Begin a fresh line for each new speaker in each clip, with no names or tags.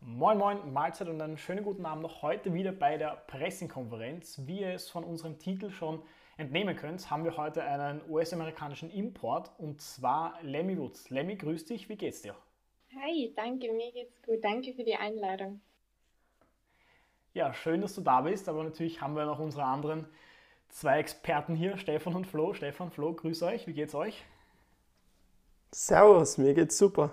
Moin Moin, Mahlzeit und einen schönen guten Abend noch heute wieder bei der Pressekonferenz. Wie ihr es von unserem Titel schon entnehmen könnt, haben wir heute einen US-amerikanischen Import und zwar Lemmy Woods. Lemmy, grüß dich, wie geht's dir?
Hi, danke, mir geht's gut. Danke für die Einladung.
Ja, schön, dass du da bist, aber natürlich haben wir noch unsere anderen zwei Experten hier, Stefan und Flo. Stefan, Flo, grüß euch, wie geht's euch?
Servus, mir geht's super.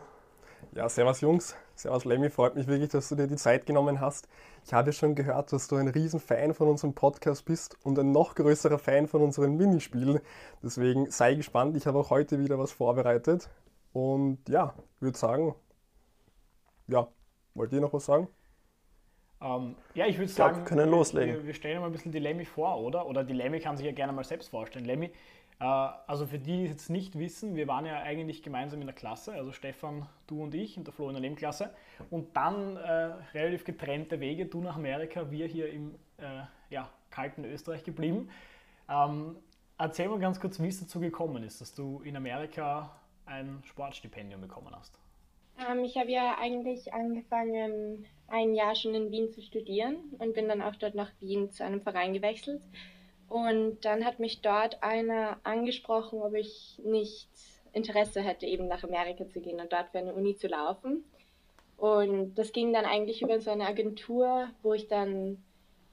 Ja, servus Jungs, servus Lemmy, freut mich wirklich, dass du dir die Zeit genommen hast. Ich habe ja schon gehört, dass du ein riesen Fan von unserem Podcast bist und ein noch größerer Fan von unseren Minispielen. Deswegen sei gespannt, ich habe auch heute wieder was vorbereitet. Und ja, würde sagen, ja, wollt ihr noch was sagen?
Ähm, ja, ich würde sagen,
wir können loslegen.
Wir, wir stellen mal ein bisschen die Lemmy vor, oder? Oder die Lemmy kann sich ja gerne mal selbst vorstellen. Lemmy, äh, also für die, die es jetzt nicht wissen, wir waren ja eigentlich gemeinsam in der Klasse, also Stefan, du und ich und der Flo in der Nebenklasse. Und dann äh, relativ getrennte Wege, du nach Amerika, wir hier im äh, ja, kalten Österreich geblieben. Ähm, erzähl mal ganz kurz, wie es dazu gekommen ist, dass du in Amerika ein Sportstipendium bekommen hast.
Ähm, ich habe ja eigentlich angefangen, ein Jahr schon in Wien zu studieren und bin dann auch dort nach Wien zu einem Verein gewechselt. Und dann hat mich dort einer angesprochen, ob ich nicht Interesse hätte, eben nach Amerika zu gehen und dort für eine Uni zu laufen. Und das ging dann eigentlich über so eine Agentur, wo ich dann,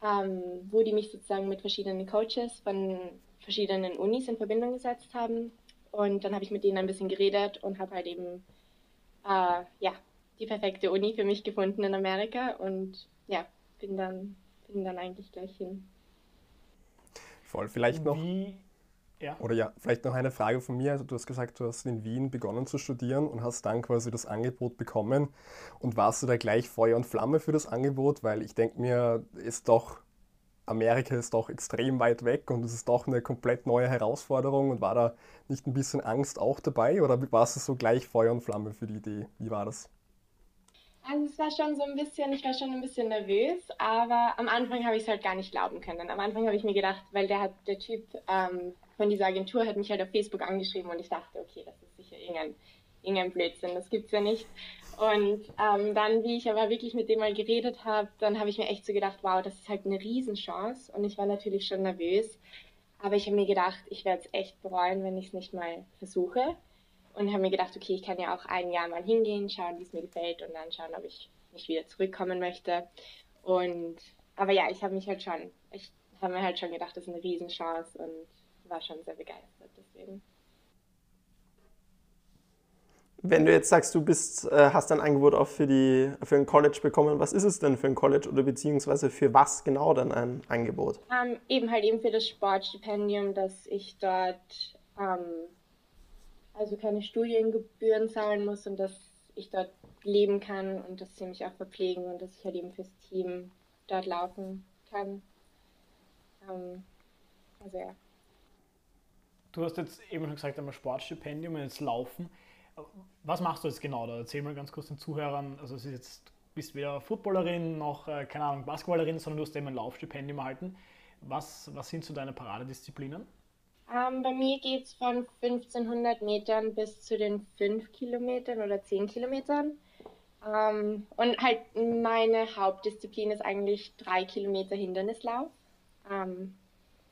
ähm, wo die mich sozusagen mit verschiedenen Coaches von verschiedenen Unis in Verbindung gesetzt haben. Und dann habe ich mit denen ein bisschen geredet und habe halt eben äh, ja, die perfekte Uni für mich gefunden in Amerika und ja, bin dann, bin dann eigentlich gleich hin.
Voll, vielleicht noch.
Wie, ja.
Oder ja, vielleicht noch eine Frage von mir. Also du hast gesagt, du hast in Wien begonnen zu studieren und hast dann quasi das Angebot bekommen. Und warst du da gleich Feuer und Flamme für das Angebot? Weil ich denke mir, ist doch, Amerika ist doch extrem weit weg und es ist doch eine komplett neue Herausforderung. Und war da nicht ein bisschen Angst auch dabei? Oder warst du so gleich Feuer und Flamme für die Idee? Wie war das?
Also es war schon so ein bisschen, ich war schon ein bisschen nervös, aber am Anfang habe ich es halt gar nicht glauben können. Am Anfang habe ich mir gedacht, weil der hat, der Typ ähm, von dieser Agentur hat mich halt auf Facebook angeschrieben und ich dachte, okay, das ist sicher irgendein, irgendein Blödsinn, das gibt's ja nicht. Und ähm, dann, wie ich aber wirklich mit dem mal geredet habe, dann habe ich mir echt so gedacht, wow, das ist halt eine Riesenchance. Und ich war natürlich schon nervös, aber ich habe mir gedacht, ich werde es echt bereuen, wenn ich es nicht mal versuche und habe mir gedacht, okay, ich kann ja auch ein Jahr mal hingehen, schauen, wie es mir gefällt und dann schauen, ob ich nicht wieder zurückkommen möchte. Und aber ja, ich habe mich halt schon, ich habe mir halt schon gedacht, das ist eine Riesenchance und war schon sehr begeistert deswegen.
Wenn du jetzt sagst, du bist, äh, hast ein Angebot auch für, die, für ein College bekommen, was ist es denn für ein College oder beziehungsweise für was genau dann ein Angebot?
Ähm, eben halt eben für das Sportstipendium, dass ich dort ähm, also keine Studiengebühren zahlen muss und dass ich dort leben kann und dass sie mich auch verpflegen und dass ich halt eben fürs Team dort laufen kann. Ähm, also ja.
Du hast jetzt eben schon gesagt, einmal Sportstipendium und jetzt Laufen. Was machst du jetzt genau da? Erzähl mal ganz kurz den Zuhörern. Also es ist jetzt, bist weder Footballerin noch, äh, keine Ahnung, Basketballerin, sondern du hast eben ein Laufstipendium erhalten. Was, was sind so deine Paradedisziplinen?
Ähm, bei mir geht es von 1500 Metern bis zu den 5 Kilometern oder 10 Kilometern. Ähm, und halt meine Hauptdisziplin ist eigentlich 3 Kilometer Hindernislauf. Ähm,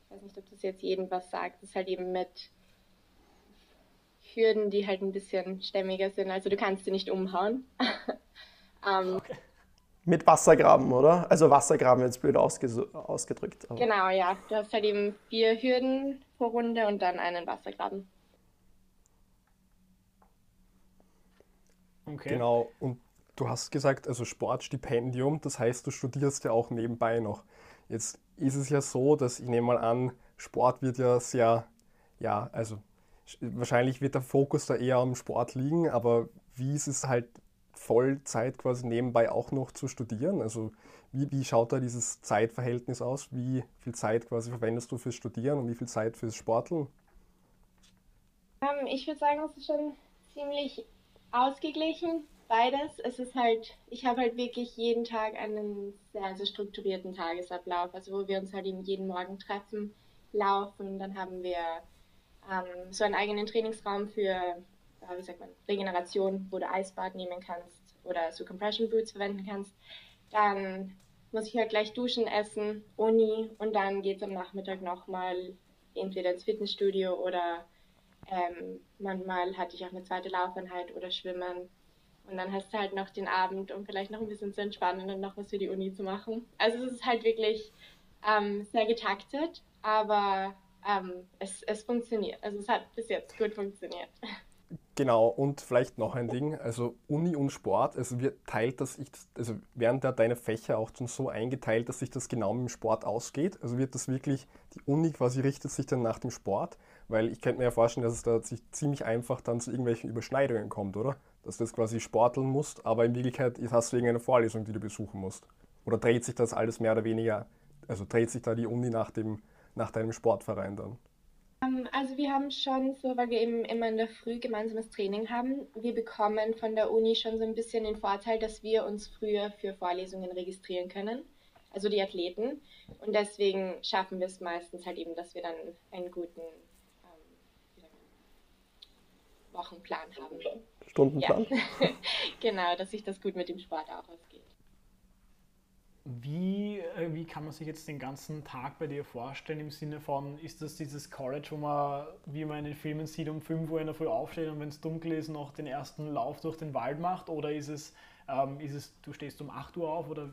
ich weiß nicht, ob das jetzt jedem was sagt. Das ist halt eben mit Hürden, die halt ein bisschen stämmiger sind. Also du kannst sie nicht umhauen.
ähm, okay. Mit Wassergraben, oder? Also Wassergraben jetzt blöd ausgedrückt.
Aber. Genau, ja. Du hast halt eben vier Hürden pro Runde und dann einen Wassergraben.
Okay. Genau, und du hast gesagt, also Sportstipendium, das heißt, du studierst ja auch nebenbei noch. Jetzt ist es ja so, dass ich nehme mal an, Sport wird ja sehr, ja, also wahrscheinlich wird der Fokus da eher am Sport liegen, aber wie ist es halt Vollzeit quasi nebenbei auch noch zu studieren? Also wie, wie schaut da dieses Zeitverhältnis aus? Wie viel Zeit quasi verwendest du fürs Studieren und wie viel Zeit fürs Sporteln?
Ähm, ich würde sagen, es ist schon ziemlich ausgeglichen, beides. Es ist halt, ich habe halt wirklich jeden Tag einen sehr, sehr strukturierten Tagesablauf, also wo wir uns halt eben jeden Morgen treffen, laufen, dann haben wir ähm, so einen eigenen Trainingsraum für, wie sagt man, Regeneration, wo du Eisbad nehmen kannst oder so Compression Boots verwenden kannst. Dann muss ich halt gleich duschen, essen, Uni und dann geht es am Nachmittag nochmal entweder ins Fitnessstudio oder ähm, manchmal hatte ich auch eine zweite Laufeinheit oder Schwimmen. Und dann hast du halt noch den Abend, um vielleicht noch ein bisschen zu entspannen und noch was für die Uni zu machen. Also es ist halt wirklich ähm, sehr getaktet, aber ähm, es, es funktioniert. Also es hat bis jetzt gut funktioniert.
Genau, und vielleicht noch ein Ding, also Uni und Sport, also wir teilt das, also werden da deine Fächer auch schon so eingeteilt, dass sich das genau mit dem Sport ausgeht? Also wird das wirklich, die Uni quasi richtet sich dann nach dem Sport? Weil ich könnte mir ja vorstellen, dass es da sich ziemlich einfach dann zu irgendwelchen Überschneidungen kommt, oder? Dass du jetzt quasi sporteln musst, aber in Wirklichkeit hast du irgendeine Vorlesung, die du besuchen musst. Oder dreht sich das alles mehr oder weniger, also dreht sich da die Uni nach, dem, nach deinem Sportverein dann?
Ähm, also wir haben schon so, weil wir eben immer in der Früh gemeinsames Training haben, wir bekommen von der Uni schon so ein bisschen den Vorteil, dass wir uns früher für Vorlesungen registrieren können, also die Athleten. Und deswegen schaffen wir es meistens halt eben, dass wir dann einen guten ähm, Wochenplan haben.
Stundenplan?
Ja. genau, dass sich das gut mit dem Sport auch ausgeht.
Wie, äh, wie kann man sich jetzt den ganzen Tag bei dir vorstellen im Sinne von, ist das dieses College, wo man, wie man in den Filmen sieht, um 5 Uhr in der Früh aufsteht und wenn es dunkel ist, noch den ersten Lauf durch den Wald macht? Oder ist es, ähm, ist es du stehst um 8 Uhr auf oder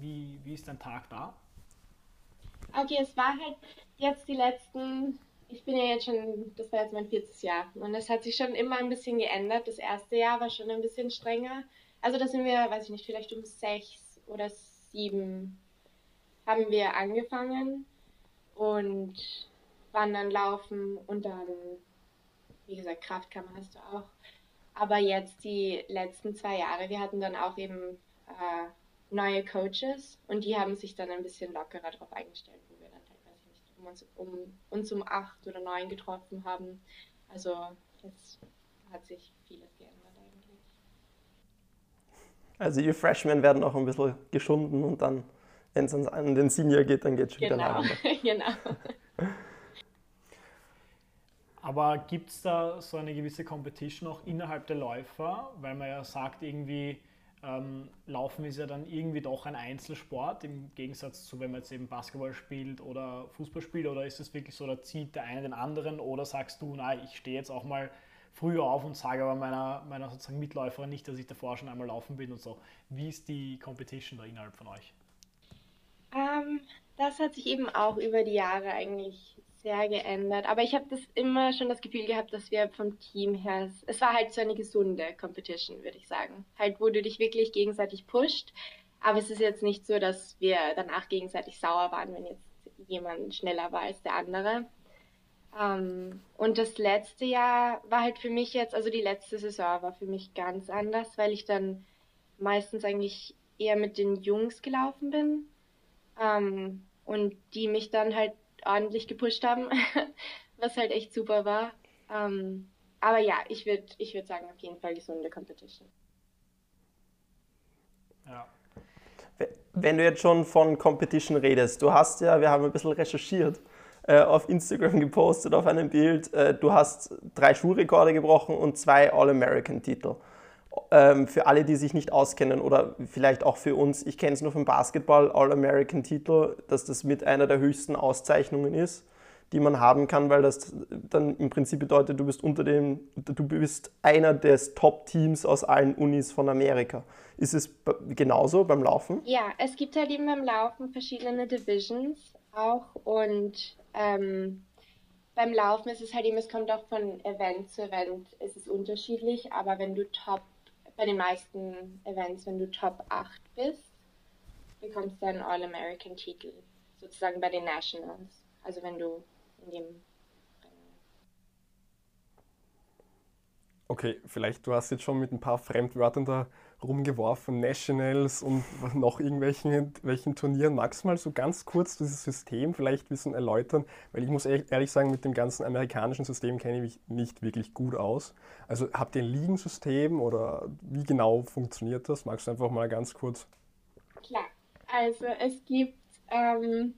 wie, wie ist dein Tag da?
Okay, es war halt jetzt die letzten, ich bin ja jetzt schon, das war jetzt mein viertes Jahr und es hat sich schon immer ein bisschen geändert. Das erste Jahr war schon ein bisschen strenger. Also da sind wir, weiß ich nicht, vielleicht um sechs oder sieben haben wir angefangen und waren dann laufen und dann, wie gesagt, Kraftkammer hast du auch. Aber jetzt die letzten zwei Jahre, wir hatten dann auch eben äh, neue Coaches und die haben sich dann ein bisschen lockerer darauf eingestellt, wo wir dann weiß ich nicht, um uns um, uns um acht oder neun getroffen haben. Also jetzt hat sich vieles geändert.
Also ihr Freshmen werden auch ein bisschen geschunden und dann, wenn es an den Senior geht, dann geht es schon
genau.
wieder
genau.
Aber gibt es da so eine gewisse Competition auch innerhalb der Läufer? Weil man ja sagt, irgendwie ähm, Laufen ist ja dann irgendwie doch ein Einzelsport, im Gegensatz zu, wenn man jetzt eben Basketball spielt oder Fußball spielt. Oder ist es wirklich so, da zieht der eine den anderen? Oder sagst du, nein, ich stehe jetzt auch mal früher auf und sage aber meiner, meiner sozusagen Mitläuferin nicht, dass ich davor schon einmal laufen bin und so. Wie ist die Competition da innerhalb von euch?
Ähm, das hat sich eben auch über die Jahre eigentlich sehr geändert. Aber ich habe das immer schon das Gefühl gehabt, dass wir vom Team her, es war halt so eine gesunde Competition, würde ich sagen. Halt, wo du dich wirklich gegenseitig pusht. Aber es ist jetzt nicht so, dass wir danach gegenseitig sauer waren, wenn jetzt jemand schneller war als der andere. Ähm, und das letzte Jahr war halt für mich jetzt, also die letzte Saison war für mich ganz anders, weil ich dann meistens eigentlich eher mit den Jungs gelaufen bin ähm, und die mich dann halt ordentlich gepusht haben, was halt echt super war. Ähm, aber ja, ich würde ich würd sagen, auf jeden Fall gesunde Competition.
Ja. Wenn du jetzt schon von Competition redest, du hast ja, wir haben ein bisschen recherchiert, äh, auf Instagram gepostet auf einem Bild, äh, du hast drei Schulrekorde gebrochen und zwei All-American-Titel. Ähm, für alle, die sich nicht auskennen oder vielleicht auch für uns, ich kenne es nur vom Basketball, All-American-Titel, dass das mit einer der höchsten Auszeichnungen ist, die man haben kann, weil das dann im Prinzip bedeutet, du bist unter dem, du bist einer des Top-Teams aus allen Unis von Amerika. Ist es genauso beim Laufen?
Ja, es gibt halt eben beim Laufen verschiedene Divisions auch und ähm, beim Laufen ist es halt eben, es kommt auch von Event zu Event, es ist unterschiedlich, aber wenn du Top, bei den meisten Events, wenn du Top 8 bist, bekommst du einen All-American-Titel, sozusagen bei den Nationals. Also wenn du in dem
Okay, vielleicht du hast jetzt schon mit ein paar Fremdwörtern da rumgeworfen, Nationals und noch irgendwelchen welchen Turnieren. Magst du mal so ganz kurz dieses System vielleicht ein bisschen erläutern? Weil ich muss ehrlich sagen, mit dem ganzen amerikanischen System kenne ich mich nicht wirklich gut aus. Also habt ihr ein Ligensystem oder wie genau funktioniert das? Magst du einfach mal ganz kurz?
Klar, also es gibt ähm,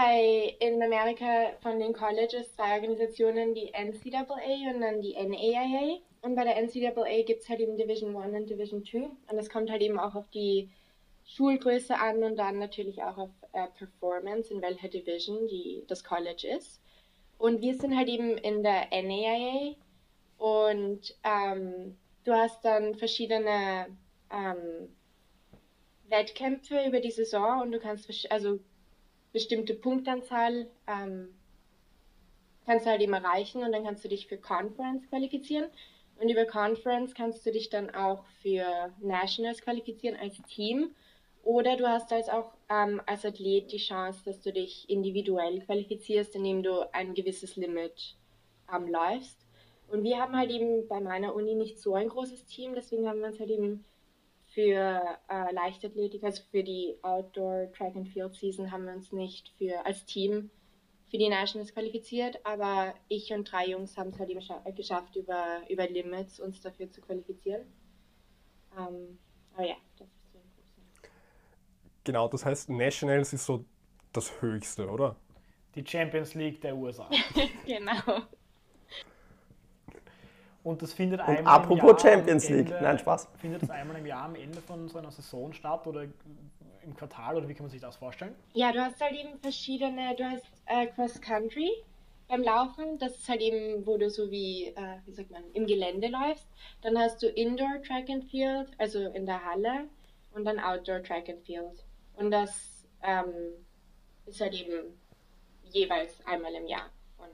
bei in Amerika von den Colleges zwei Organisationen, die NCAA und dann die NAIA. Und bei der NCAA gibt es halt eben Division 1 und Division 2. Und das kommt halt eben auch auf die Schulgröße an und dann natürlich auch auf äh, Performance, in welcher Division die, das College ist. Und wir sind halt eben in der NAIA und ähm, du hast dann verschiedene ähm, Wettkämpfe über die Saison und du kannst also bestimmte Punktanzahl ähm, kannst du halt eben erreichen und dann kannst du dich für Conference qualifizieren. Und über Conference kannst du dich dann auch für Nationals qualifizieren als Team. Oder du hast als auch ähm, als Athlet die Chance, dass du dich individuell qualifizierst, indem du ein gewisses Limit ähm, läufst. Und wir haben halt eben bei meiner Uni nicht so ein großes Team, deswegen haben wir uns halt eben für äh, Leichtathletik, also für die Outdoor Track and Field Season, haben wir uns nicht für als Team für die Nationals qualifiziert, aber ich und drei Jungs haben es halt eben geschafft, über, über Limits uns dafür zu qualifizieren. Ähm, aber ja, das ist so ein großer.
Genau, das heißt, Nationals ist so das Höchste, oder?
Die Champions League der USA.
genau.
Und das findet
Und
einmal
apropos
im Jahr
Champions
am
League.
Ende,
Nein, Spaß.
Findet das einmal im Jahr am Ende von so einer Saison statt oder im Quartal oder wie kann man sich das vorstellen?
Ja, du hast halt eben verschiedene, du hast äh, Cross Country beim Laufen, das ist halt eben, wo du so wie, äh, wie sagt man, im Gelände läufst. Dann hast du Indoor Track and Field, also in der Halle, und dann Outdoor Track and Field. Und das ähm, ist halt eben jeweils einmal im Jahr. Und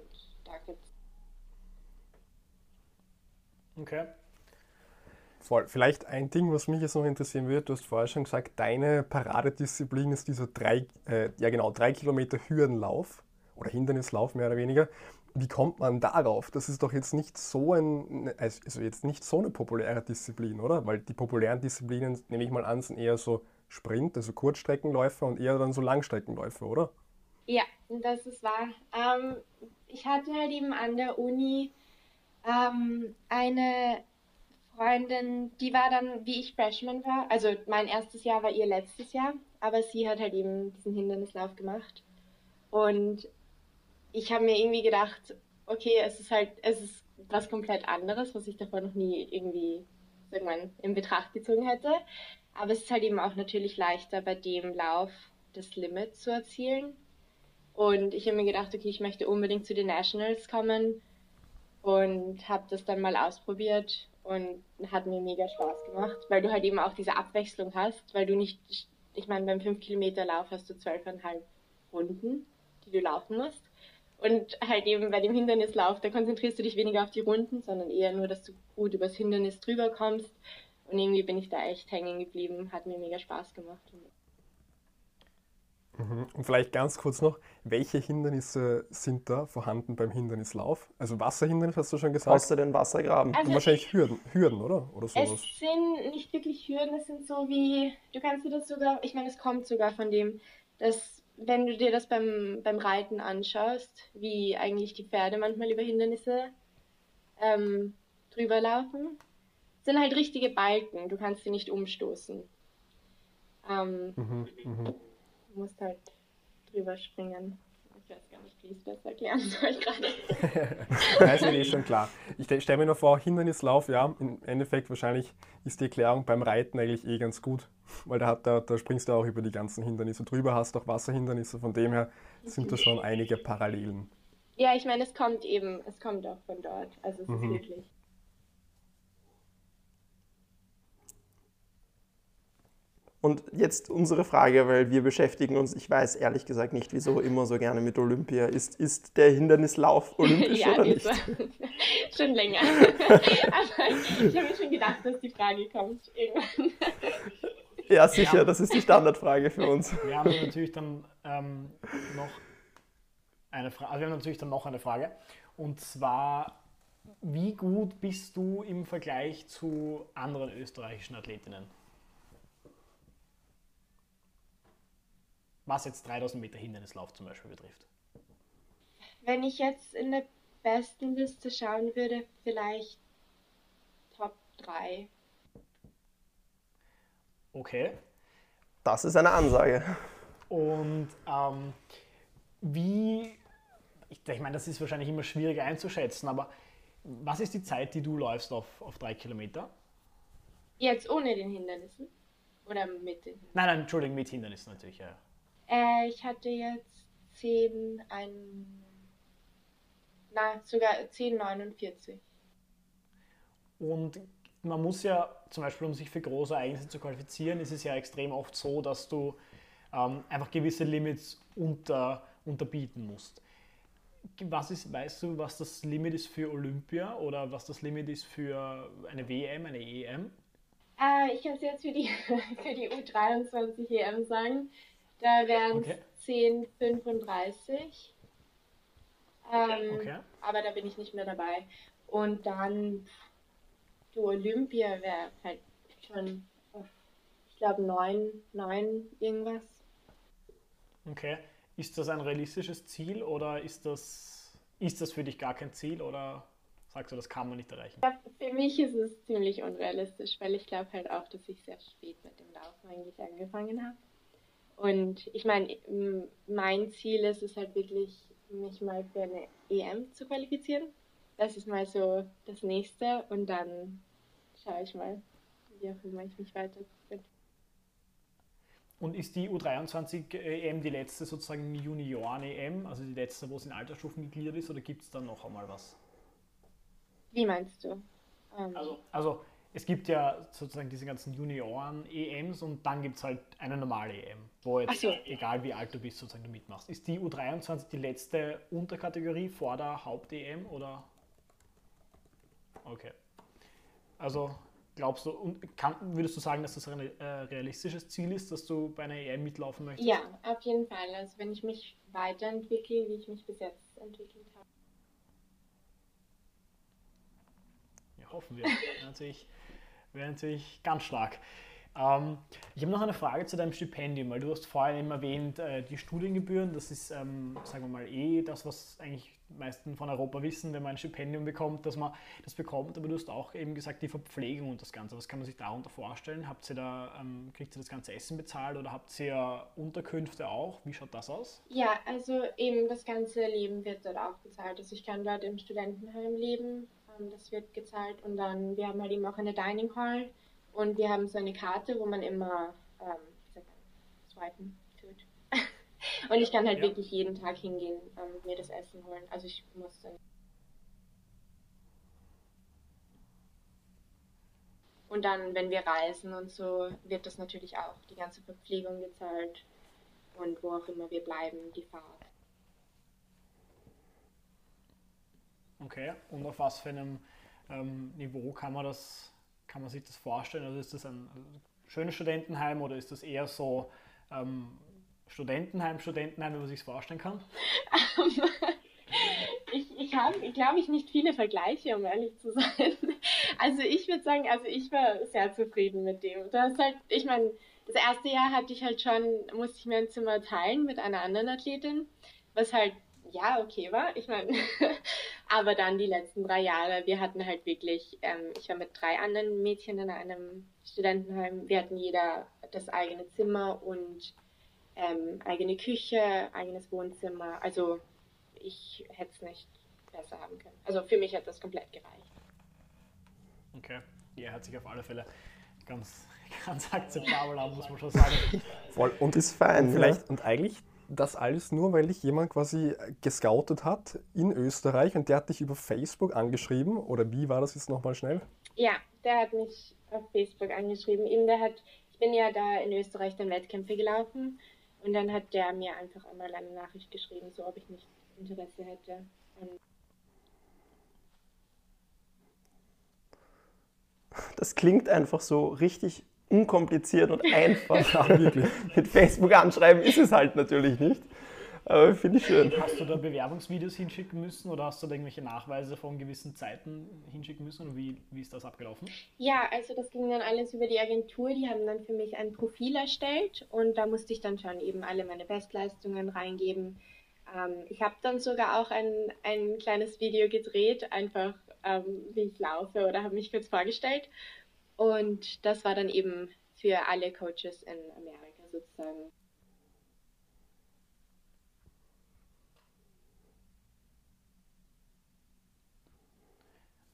da gibt's
Okay.
Voll. Vielleicht ein Ding, was mich jetzt noch interessieren würde, du hast vorher schon gesagt, deine Paradedisziplin ist dieser drei, äh, ja genau, drei Kilometer Hürdenlauf oder Hindernislauf mehr oder weniger. Wie kommt man darauf? Das ist doch jetzt nicht so ein, also jetzt nicht so eine populäre Disziplin, oder? Weil die populären Disziplinen, nehme ich mal an, sind eher so Sprint, also Kurzstreckenläufer und eher dann so Langstreckenläufer, oder?
Ja, das ist wahr. Ähm, ich hatte halt eben an der Uni ähm, eine Freundin, die war dann, wie ich Freshman war, also mein erstes Jahr war ihr letztes Jahr, aber sie hat halt eben diesen Hindernislauf gemacht. Und ich habe mir irgendwie gedacht, okay, es ist halt, es ist was komplett anderes, was ich davor noch nie irgendwie irgendwann in Betracht gezogen hätte. Aber es ist halt eben auch natürlich leichter, bei dem Lauf das Limit zu erzielen. Und ich habe mir gedacht, okay, ich möchte unbedingt zu den Nationals kommen und habe das dann mal ausprobiert und hat mir mega Spaß gemacht, weil du halt eben auch diese Abwechslung hast, weil du nicht, ich meine, beim 5 Kilometer Lauf hast du 12,5 Runden, die du laufen musst. Und halt eben bei dem Hindernislauf, da konzentrierst du dich weniger auf die Runden, sondern eher nur, dass du gut übers Hindernis drüber kommst. Und irgendwie bin ich da echt hängen geblieben, hat mir mega Spaß gemacht.
Mhm. Und vielleicht ganz kurz noch, welche Hindernisse sind da vorhanden beim Hindernislauf? Also Wasserhindernis hast du schon gesagt.
Außer den Wassergraben.
Also
Und wahrscheinlich Hürden, Hürden, oder? Oder
Es
sowas.
sind nicht wirklich Hürden, es sind so wie, du kannst dir das sogar, ich meine, es kommt sogar von dem, dass wenn du dir das beim, beim Reiten anschaust, wie eigentlich die Pferde manchmal über Hindernisse ähm, drüber laufen, sind halt richtige Balken, du kannst sie nicht umstoßen. Ähm,
Mhm, mhm.
Du musst halt drüber springen. Ich weiß gar nicht, wie ich es besser erklären soll gerade.
Ja, ist mir eh schon klar. Ich stelle mir nur vor, Hindernislauf, ja, im Endeffekt wahrscheinlich ist die Erklärung beim Reiten eigentlich eh ganz gut, weil da, hat, da, da springst du auch über die ganzen Hindernisse drüber, hast auch Wasserhindernisse, von dem her sind da schon einige Parallelen.
Ja, ich meine, es kommt eben, es kommt auch von dort. Also es
Mhm.
ist wirklich.
Und jetzt unsere Frage, weil wir beschäftigen uns, ich weiß ehrlich gesagt nicht, wieso immer so gerne mit Olympia. Ist, ist der Hindernislauf olympisch
ja,
oder nicht?
schon länger. Aber ich habe mir schon gedacht, dass die Frage kommt irgendwann.
Ja, sicher,
Ja.
das ist die Standardfrage für uns.
Wir haben natürlich dann ähm, noch eine Frage, also wir haben natürlich dann noch eine Frage. Und zwar, wie gut bist du im Vergleich zu anderen österreichischen Athletinnen? Was jetzt 3000 Meter Hindernislauf zum Beispiel betrifft.
Wenn ich jetzt in der besten Liste schauen würde, vielleicht Top 3.
Okay.
Das ist eine Ansage.
Und ähm, wie, ich, ich meine, das ist wahrscheinlich immer schwierig einzuschätzen, aber was ist die Zeit, die du läufst auf, auf drei Kilometer?
Jetzt ohne den Hindernissen? Oder mit den Hindernissen?
Nein, nein, Entschuldigung, mit Hindernissen natürlich, ja.
Äh, ich hatte jetzt 10, ein, na, sogar 10,49.
Und man muss ja, zum Beispiel um sich für große Ereignisse zu qualifizieren, ist es ja extrem oft so, dass du ähm, einfach gewisse Limits unter, unterbieten musst. Was ist, weißt du, was das Limit ist für Olympia oder was das Limit ist für eine WM, eine EM?
Äh, ich kann es jetzt für die, für die U23 EM sagen. Da wären es
Okay.
10,35. Ähm,
Okay.
Aber da bin ich nicht mehr dabei. Und dann du Olympia wäre halt schon, ich glaube, 9, 9 irgendwas.
Okay. Ist das ein realistisches Ziel oder ist das, ist das für dich gar kein Ziel oder sagst du, das kann man nicht erreichen?
Ja, für mich ist es ziemlich unrealistisch, weil ich glaube halt auch, dass ich sehr spät mit dem Laufen eigentlich angefangen habe. Und ich meine, mein Ziel ist es halt wirklich, mich mal für eine EM zu qualifizieren. Das ist mal so das nächste und dann schaue ich mal, wie auch immer ich mich weiterentwickle.
Und ist die U23 EM die letzte sozusagen Junioren-EM, also die letzte, wo es in Altersstufen gegliedert ist, oder gibt es dann noch einmal was?
Wie meinst du? Ähm,
Also, also es gibt ja sozusagen diese ganzen Junioren-EMs und dann gibt es halt eine normale EM, wo jetzt,
so.
egal wie alt du bist, sozusagen du mitmachst. Ist die U23 die letzte Unterkategorie vor der Haupt-EM oder? Okay. Also glaubst du, und kann, würdest du sagen, dass das ein äh, realistisches Ziel ist, dass du bei einer EM mitlaufen möchtest?
ja, auf jeden Fall. Also wenn ich mich weiterentwickle, wie ich mich bis jetzt entwickelt habe.
Ja, hoffen wir. Natürlich, wäre natürlich ganz stark. Ähm, ich habe noch eine Frage zu deinem Stipendium, weil du hast vorhin eben erwähnt, äh, die Studiengebühren, das ist, ähm, sagen wir mal, eh das, was eigentlich die meisten von Europa wissen, wenn man ein Stipendium bekommt, dass man das bekommt, aber du hast auch eben gesagt, die Verpflegung und das Ganze. Was kann man sich darunter vorstellen? Habt ihr da, ähm, kriegt ihr das ganze Essen bezahlt oder habt ihr Unterkünfte auch? Wie schaut das aus?
Ja, also eben das ganze Leben wird dort auch bezahlt. Also ich kann dort im Studentenheim leben, das wird gezahlt und dann, wir haben halt eben auch eine Dining Hall und wir haben so eine Karte, wo man immer, ähm, man, swipen tut. Und ich kann halt
Ja.
wirklich jeden Tag hingehen, ähm, mir das Essen holen. Also ich muss dann. Und dann, wenn wir reisen und so, wird das natürlich auch die ganze Verpflegung gezahlt und wo auch immer wir bleiben, die Fahrt.
Okay. Und auf was für einem ähm, Niveau kann man das, kann man sich das vorstellen? Also ist das ein äh, schönes Studentenheim oder ist das eher so ähm, Studentenheim, Studentenheim, wie man sich vorstellen kann?
ich ich habe, glaube ich, nicht viele Vergleiche, um ehrlich zu sein. Also ich würde sagen, also ich war sehr zufrieden mit dem. Du hast halt, ich meine, das erste Jahr hatte ich halt schon, musste ich mir ein Zimmer teilen mit einer anderen Athletin, was halt, ja, okay war. Ich meine, aber dann die letzten drei Jahre, wir hatten halt wirklich, ähm, ich war mit drei anderen Mädchen in einem Studentenheim, wir hatten jeder das eigene Zimmer und ähm, eigene Küche, eigenes Wohnzimmer. Also ich hätte es nicht besser haben können. Also für mich hat das komplett gereicht.
Okay. Ja, hört sich auf alle Fälle ganz, ganz akzeptabel an, muss man schon sagen.
Voll. Und
Ist fein.
vielleicht, und eigentlich das alles nur, weil dich jemand quasi gescoutet hat in Österreich und der hat dich über Facebook angeschrieben oder wie war das jetzt nochmal schnell?
Ja, der hat mich auf Facebook angeschrieben. Eben der hat, ich bin ja da in Österreich dann Wettkämpfe gelaufen und dann hat der mir einfach einmal eine Nachricht geschrieben, so ob ich nicht Interesse hätte. Und
Das klingt einfach so richtig unkompliziert und einfach.
Ja, wirklich.
Mit Facebook anschreiben ist es halt natürlich nicht. Aber finde ich schön.
Hast du da Bewerbungsvideos hinschicken müssen oder hast du da irgendwelche Nachweise von gewissen Zeiten hinschicken müssen? Und wie, wie ist das abgelaufen?
Ja, also das ging dann alles über die Agentur. Die haben dann für mich ein Profil erstellt und da musste ich dann schon eben alle meine Bestleistungen reingeben. Ähm, ich habe dann sogar auch ein, ein kleines Video gedreht, einfach ähm, wie ich laufe oder habe mich kurz vorgestellt. Und das war dann eben für alle Coaches in Amerika sozusagen.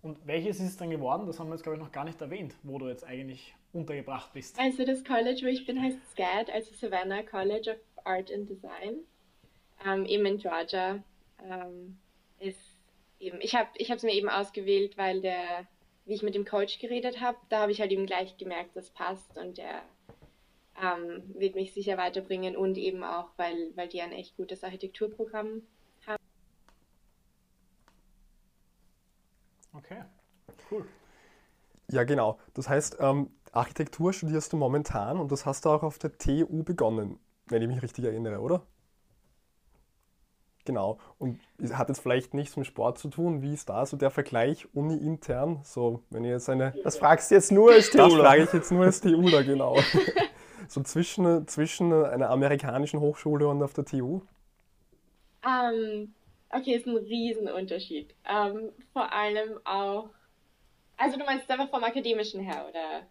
Und welches ist es dann geworden? Das haben wir jetzt, glaube ich, noch gar nicht erwähnt, wo du jetzt eigentlich untergebracht bist.
Also das College, wo ich bin, heißt SCAD, also Savannah College of Art and Design, ähm, eben in Georgia. Ähm, ist eben, ich habe es mir eben ausgewählt, weil der wie ich mit dem Coach geredet habe, da habe ich halt eben gleich gemerkt, das passt und der ähm, wird mich sicher weiterbringen und eben auch, weil, weil die ein echt gutes Architekturprogramm haben.
Okay, cool.
Ja, genau. Das heißt, ähm, Architektur studierst du momentan und das hast du auch auf der TU begonnen, wenn ich mich richtig erinnere, oder? Genau. Und hat jetzt vielleicht nichts mit Sport zu tun. Wie ist da so der Vergleich uni-intern? So, wenn ihr jetzt eine.
Das fragst du jetzt nur als TUler.
Das frage ich jetzt nur als TUler, genau. so zwischen, zwischen einer amerikanischen Hochschule und auf der TU?
Um, ähm, okay, ist ein Riesenunterschied. Um, ähm, vor allem auch. Also du meinst einfach vom akademischen her, oder?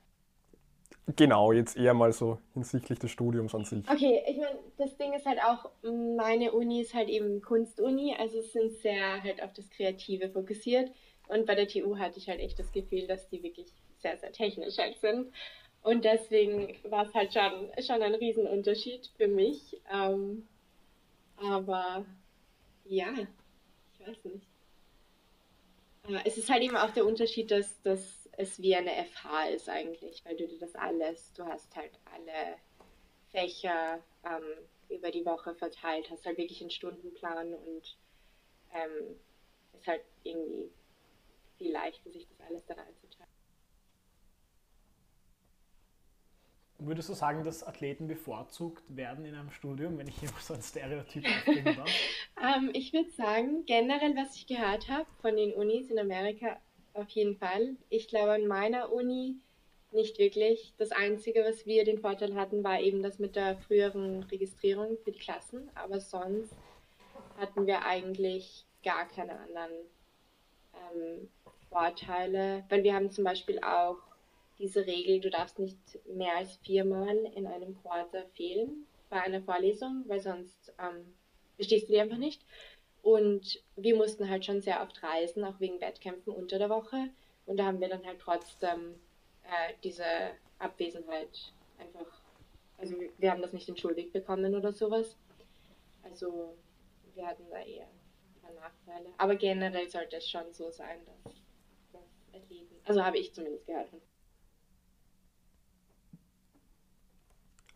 Genau, jetzt eher mal so hinsichtlich des Studiums an sich.
Okay, ich meine, das Ding ist halt auch, meine Uni ist halt eben Kunstuni, also es sind sehr halt auf das Kreative fokussiert. Und bei der TU hatte ich halt echt das Gefühl, dass die wirklich sehr, sehr technisch halt sind. Und deswegen war es halt schon, schon ein Riesenunterschied für mich. Ähm, aber ja, ich weiß nicht. Äh, es ist halt eben auch der Unterschied, dass, dass es wie eine FH ist eigentlich, weil du dir das alles, du hast halt alle Fächer ähm, über die Woche verteilt, hast halt wirklich einen Stundenplan und ähm, ist halt irgendwie viel leichter, sich das alles dann einzuteilen.
Würdest du sagen, dass Athleten bevorzugt werden in einem Studium, wenn ich hier so ein Stereotyp aufbringen darf?
ähm, ich würde sagen, generell, was ich gehört habe von den Unis in Amerika, auf jeden Fall. Ich glaube, an meiner Uni nicht wirklich. Das Einzige, was wir den Vorteil hatten, war eben das mit der früheren Registrierung für die Klassen. Aber sonst hatten wir eigentlich gar keine anderen ähm, Vorteile, weil wir haben zum Beispiel auch diese Regel, du darfst nicht mehr als viermal in einem Quarter fehlen bei einer Vorlesung, weil sonst ähm, bestehst du die einfach nicht. Und wir mussten halt schon sehr oft reisen, auch wegen Wettkämpfen unter der Woche. Und da haben wir dann halt trotzdem äh, diese Abwesenheit einfach, also wir haben das nicht entschuldigt bekommen oder sowas. Also wir hatten da eher ein paar Nachteile. Aber generell sollte es schon so sein, dass, dass Athleten, also habe ich zumindest gehört.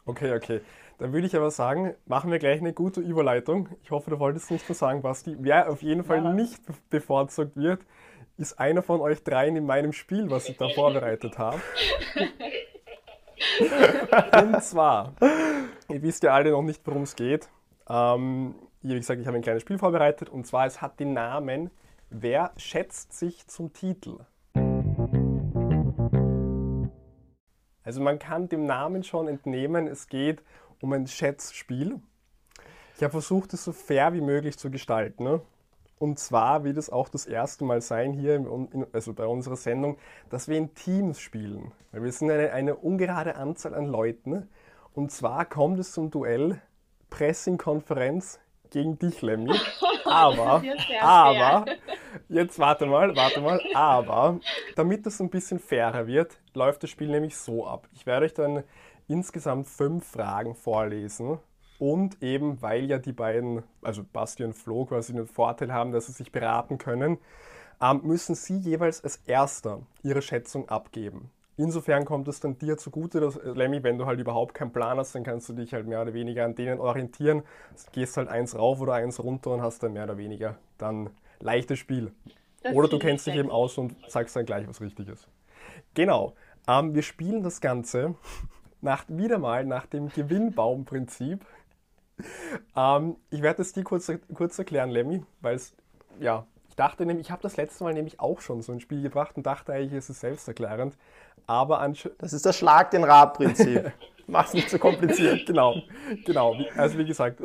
Okay, okay. Dann würde ich aber sagen, machen wir gleich eine gute Überleitung. Ich hoffe, du wolltest nicht nur sagen, Basti. Wer auf jeden Fall nicht bevorzugt wird, ist einer von euch dreien in meinem Spiel, was ich da vorbereitet habe. Und zwar, ihr wisst ja alle noch nicht, worum es geht. Ähm, wie gesagt, ich habe ein kleines Spiel vorbereitet und zwar, es hat den Namen Wer schätzt sich zum Titel? Also man kann dem Namen schon entnehmen, es geht um ein Schätzspiel. Ich habe versucht, es so fair wie möglich zu gestalten. Ne? Und zwar wird es auch das erste Mal sein hier, in, also bei unserer Sendung, dass wir in Teams spielen. Weil wir sind eine, eine ungerade Anzahl an Leuten. Und zwar kommt es zum Duell Pressing-Konferenz gegen dich, Lemmy. Aber, aber, jetzt warte mal, warte mal, aber, damit es ein bisschen fairer wird, läuft das Spiel nämlich so ab. Ich werde euch dann insgesamt fünf Fragen vorlesen. Und eben, weil ja die beiden, also Basti und Flo, quasi den Vorteil haben, dass sie sich beraten können, ähm, müssen sie jeweils als Erster ihre Schätzung abgeben. Insofern kommt es dann dir zugute, dass, äh, Lemmy, wenn du halt überhaupt keinen Plan hast, dann kannst du dich halt mehr oder weniger an denen orientieren. Gehst halt eins rauf oder eins runter und hast dann mehr oder weniger dann leichtes Spiel. Das oder du kennst dich eben aus und sagst dann gleich, was richtig ist. Genau. Ähm, wir spielen das Ganze nach, wieder mal nach dem Gewinnbaumprinzip. Ähm, ich werde es dir kurz, kurz erklären, Lemmy, weil es, ja, ich dachte nämlich, ich habe das letzte Mal nämlich auch schon so ein Spiel gebracht und dachte eigentlich, es ist selbsterklärend. Aber
Das ist das Schlag den Rad-Prinzip. Mach's nicht so kompliziert.
genau, genau. Also wie gesagt,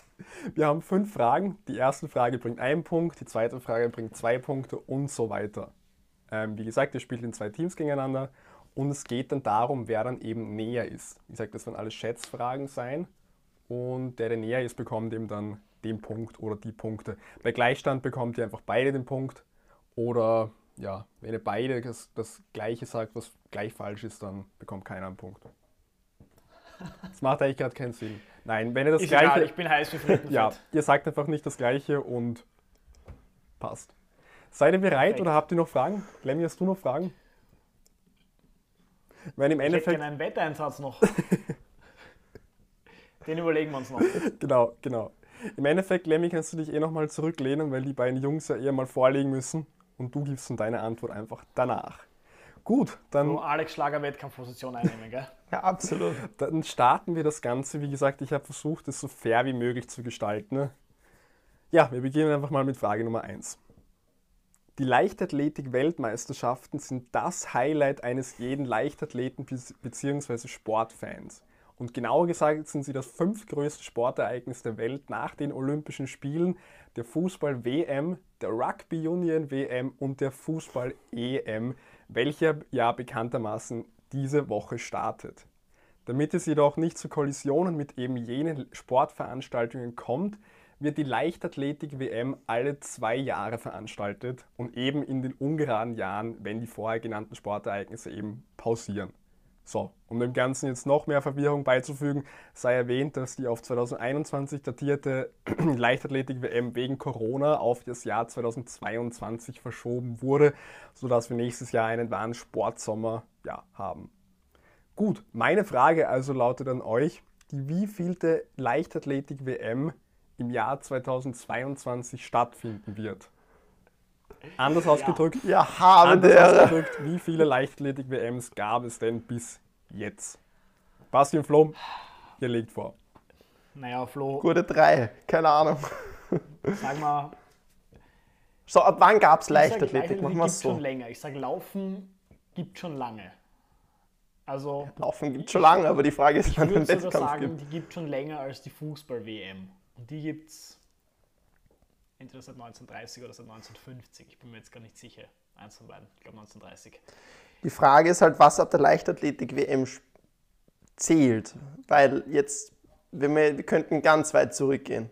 wir haben fünf Fragen. Die erste Frage bringt einen Punkt, die zweite Frage bringt zwei Punkte und so weiter. Ähm, wie gesagt, ihr spielt in zwei Teams gegeneinander und es geht dann darum, wer dann eben näher ist. Wie gesagt, das werden alles Schätzfragen sein. Und der, der näher ist, bekommt eben dann den Punkt oder die Punkte. Bei Gleichstand bekommt ihr einfach beide den Punkt. Oder ja, wenn ihr beide das, das Gleiche sagt, was gleich falsch ist, dann bekommt keiner einen Punkt. Das macht eigentlich gerade keinen Sinn. Nein, wenn ihr das
Ist
Gleiche.
egal, ich bin heiß wie Frittenfett.
ja, ihr sagt einfach nicht das Gleiche und passt. Seid ihr bereit
Perfekt.
oder habt ihr noch Fragen? Lemmy, hast du noch Fragen? Ich meine, im
Ich hätte
Endeffekt,
gerne einen Wetteinsatz noch. Den überlegen wir uns noch.
genau, genau. Im Endeffekt, Lemmy, kannst du dich eh nochmal zurücklehnen, weil die beiden Jungs ja eher mal vorlegen müssen und du gibst dann deine Antwort einfach danach. Gut, dann
So Alex Schlager Wettkampfposition einnehmen, gell?
Ja, absolut.
Dann starten wir das Ganze. Wie gesagt, ich habe versucht, es so fair wie möglich zu gestalten. ne? Ja, wir beginnen einfach mal mit Frage Nummer 1. Die Leichtathletik-Weltmeisterschaften sind das Highlight eines jeden Leichtathleten bzw. Sportfans. Und genauer gesagt sind sie das fünftgrößte Sportereignis der Welt nach den Olympischen Spielen, der Fußball-WM, der Rugby-Union-WM und der Fußball-EM, welcher ja bekanntermaßen diese Woche startet. Damit es jedoch nicht zu Kollisionen mit eben jenen Sportveranstaltungen kommt, wird die Leichtathletik-WM alle zwei Jahre veranstaltet und eben in den ungeraden Jahren, wenn die vorher genannten Sportereignisse eben pausieren. So, um dem Ganzen jetzt noch mehr Verwirrung beizufügen, sei erwähnt, dass die auf 2021 datierte Leichtathletik-WM wegen Corona auf das Jahr 2022 verschoben wurde, sodass wir nächstes Jahr einen wahren Sportsommer ja, haben. Gut, meine Frage also lautet an euch, die wievielte Leichtathletik-WM im Jahr 2022 stattfinden wird? Anders ausgedrückt,
Ja, habe
Anders
der.
ausgedrückt, wie viele Leichtathletik-WMs gab es denn bis jetzt? Basti und Flo, ihr legt vor.
Naja, Flo,
Gute drei, keine Ahnung.
sag mal,
So, ab wann gab es
ich sag,
Leichtathletik? Machen wir es
schon
so.
länger. Ich sage, Laufen gibt schon lange. Also,
Laufen gibt schon lange, aber die Frage ist, wann
sogar
Wettkampf
sagen,
gibt.
die gibt schon länger als die Fußball-WM. Die gibt es entweder seit 1930 oder seit 1950. Ich bin mir jetzt gar nicht sicher. Eins von beiden. Ich glaube 1930.
Die Frage ist halt, was ab der Leichtathletik-WM zählt. Weil jetzt, wenn wir, wir könnten ganz weit zurückgehen.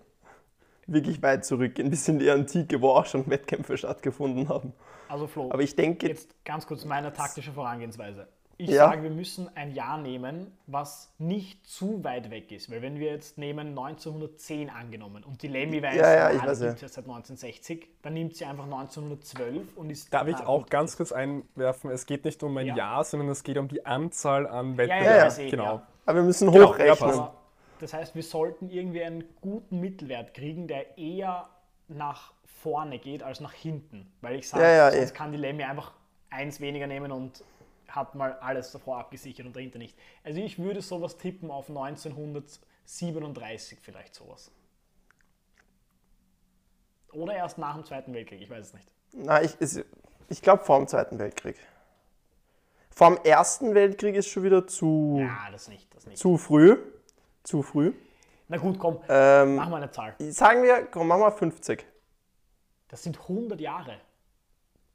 Wirklich weit zurückgehen, bis in die Antike, wo auch schon Wettkämpfe stattgefunden haben.
Also Flo,
Aber ich denke,
jetzt ganz kurz meine taktische Vorangehensweise. Ich
Ja.
sage, wir müssen ein Jahr nehmen, was nicht zu weit weg ist. Weil wenn wir jetzt nehmen 1910 angenommen und die Lemmy weiß,
Ja, ja, ich weiß ja.
gibt's ja seit 1960, dann nimmt sie einfach 1912 und ist
Darf ich auch ganz kurz einwerfen, es geht nicht um ein
Ja.
Jahr, sondern es geht um die Anzahl an
ja,
Wettbewerben.
ja,
genau.
ja.
aber wir müssen
Genau, ja,
hochrechnen.
das heißt, wir sollten irgendwie einen guten Mittelwert kriegen, der eher nach vorne geht als nach hinten. Weil ich sage,
Ja, ja,
sonst
eh.
kann die Lemmy einfach eins weniger nehmen und hat mal alles davor abgesichert und dahinter nicht. Also ich würde sowas tippen auf 1937 vielleicht sowas. Oder erst nach dem Zweiten Weltkrieg, ich weiß es nicht.
Na, ich, ich glaube vor dem Zweiten Weltkrieg. Vor dem Ersten Weltkrieg ist schon wieder zu,
Ja, das nicht, das nicht.
zu früh. Zu früh.
Na gut, komm,
Ähm,
mach mal eine Zahl.
sagen wir, komm, machen wir 50.
Das sind 100 Jahre.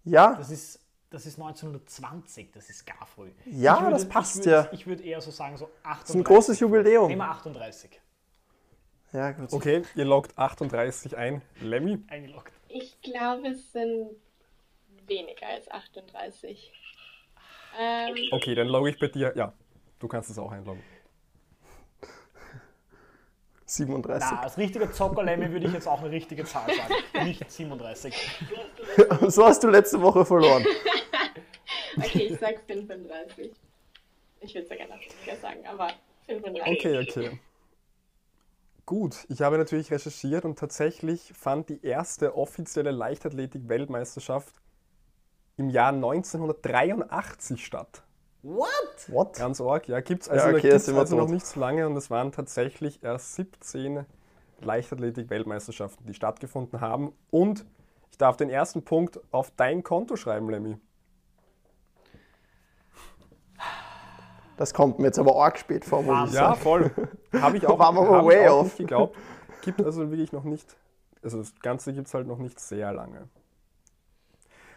Ja,
Das ist, das ist 1920, das ist gar früh.
Ja,
Ich
das passt
ich würde,
ja.
Ich würde eher so sagen, so 38.
das ist ein großes Jubiläum.
Nehmen wir 38
Ja, gut.
Okay, ihr loggt 38 ein. Lemmy,
eingeloggt.
Ich glaube, es sind weniger als 38. Ähm,
okay, dann logge ich bei dir. Ja, du kannst es auch einloggen.
37.
Na, als richtiger Zocker-Lemmy würde ich jetzt auch eine richtige Zahl sagen. Nicht 37.
So hast du letzte Woche verloren.
okay, ich sag 35. Ich würde sogar noch weniger sagen, aber 35.
Okay, okay. Gut, ich habe natürlich recherchiert und tatsächlich fand die erste offizielle Leichtathletik-Weltmeisterschaft im Jahr 1983 statt.
What?
Ganz arg, ja, gibt es also,
Ja, okay,
gibt's also noch nicht so lange und es waren tatsächlich erst 17 Leichtathletik-Weltmeisterschaften, die stattgefunden haben. Und ich darf den ersten Punkt auf dein Konto schreiben, Lemmy.
Das kommt mir jetzt aber arg spät vor, muss ich
Ja, voll. Habe ich auch,
Waren wir aber
hab ich auch nicht geglaubt. Gibt also wirklich noch nicht, also das Ganze gibt es halt noch nicht sehr lange.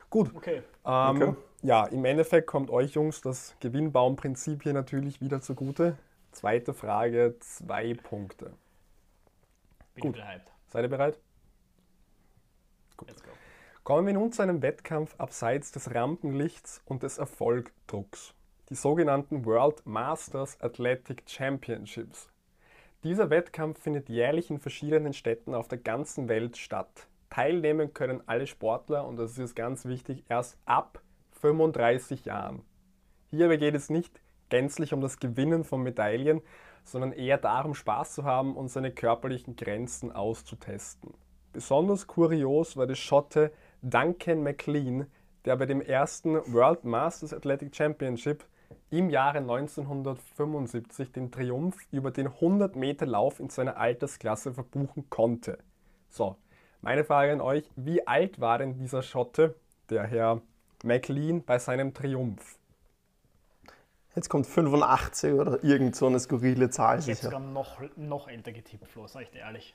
Gut,
Okay.
ähm,
Okay.
ja, im Endeffekt kommt euch Jungs das Gewinnbaumprinzip hier natürlich wieder zugute. Zweite Frage, zwei Punkte.
Bin
Gut.
bereit.
Seid ihr bereit?
Let's go.
Kommen wir nun zu einem Wettkampf abseits des Rampenlichts und des Erfolgdrucks. Die sogenannten World Masters Athletic Championships. Dieser Wettkampf findet jährlich in verschiedenen Städten auf der ganzen Welt statt. Teilnehmen können alle Sportler, und das ist ganz wichtig, erst ab 35 Jahren. Hierbei geht es nicht gänzlich um das Gewinnen von Medaillen, sondern eher darum, Spaß zu haben und seine körperlichen Grenzen auszutesten. Besonders kurios war der Schotte Duncan McLean, der bei dem ersten World Masters Athletic Championship im Jahre 1975 den Triumph über den 100-Meter-Lauf in seiner Altersklasse verbuchen konnte. So, meine Frage an euch, wie alt war denn dieser Schotte, der Herr McLean, bei seinem Triumph?
Jetzt kommt 85 oder irgend so eine skurrile Zahl
Ich hätte sogar noch, noch älter getippt, Flo, sag ich dir ehrlich.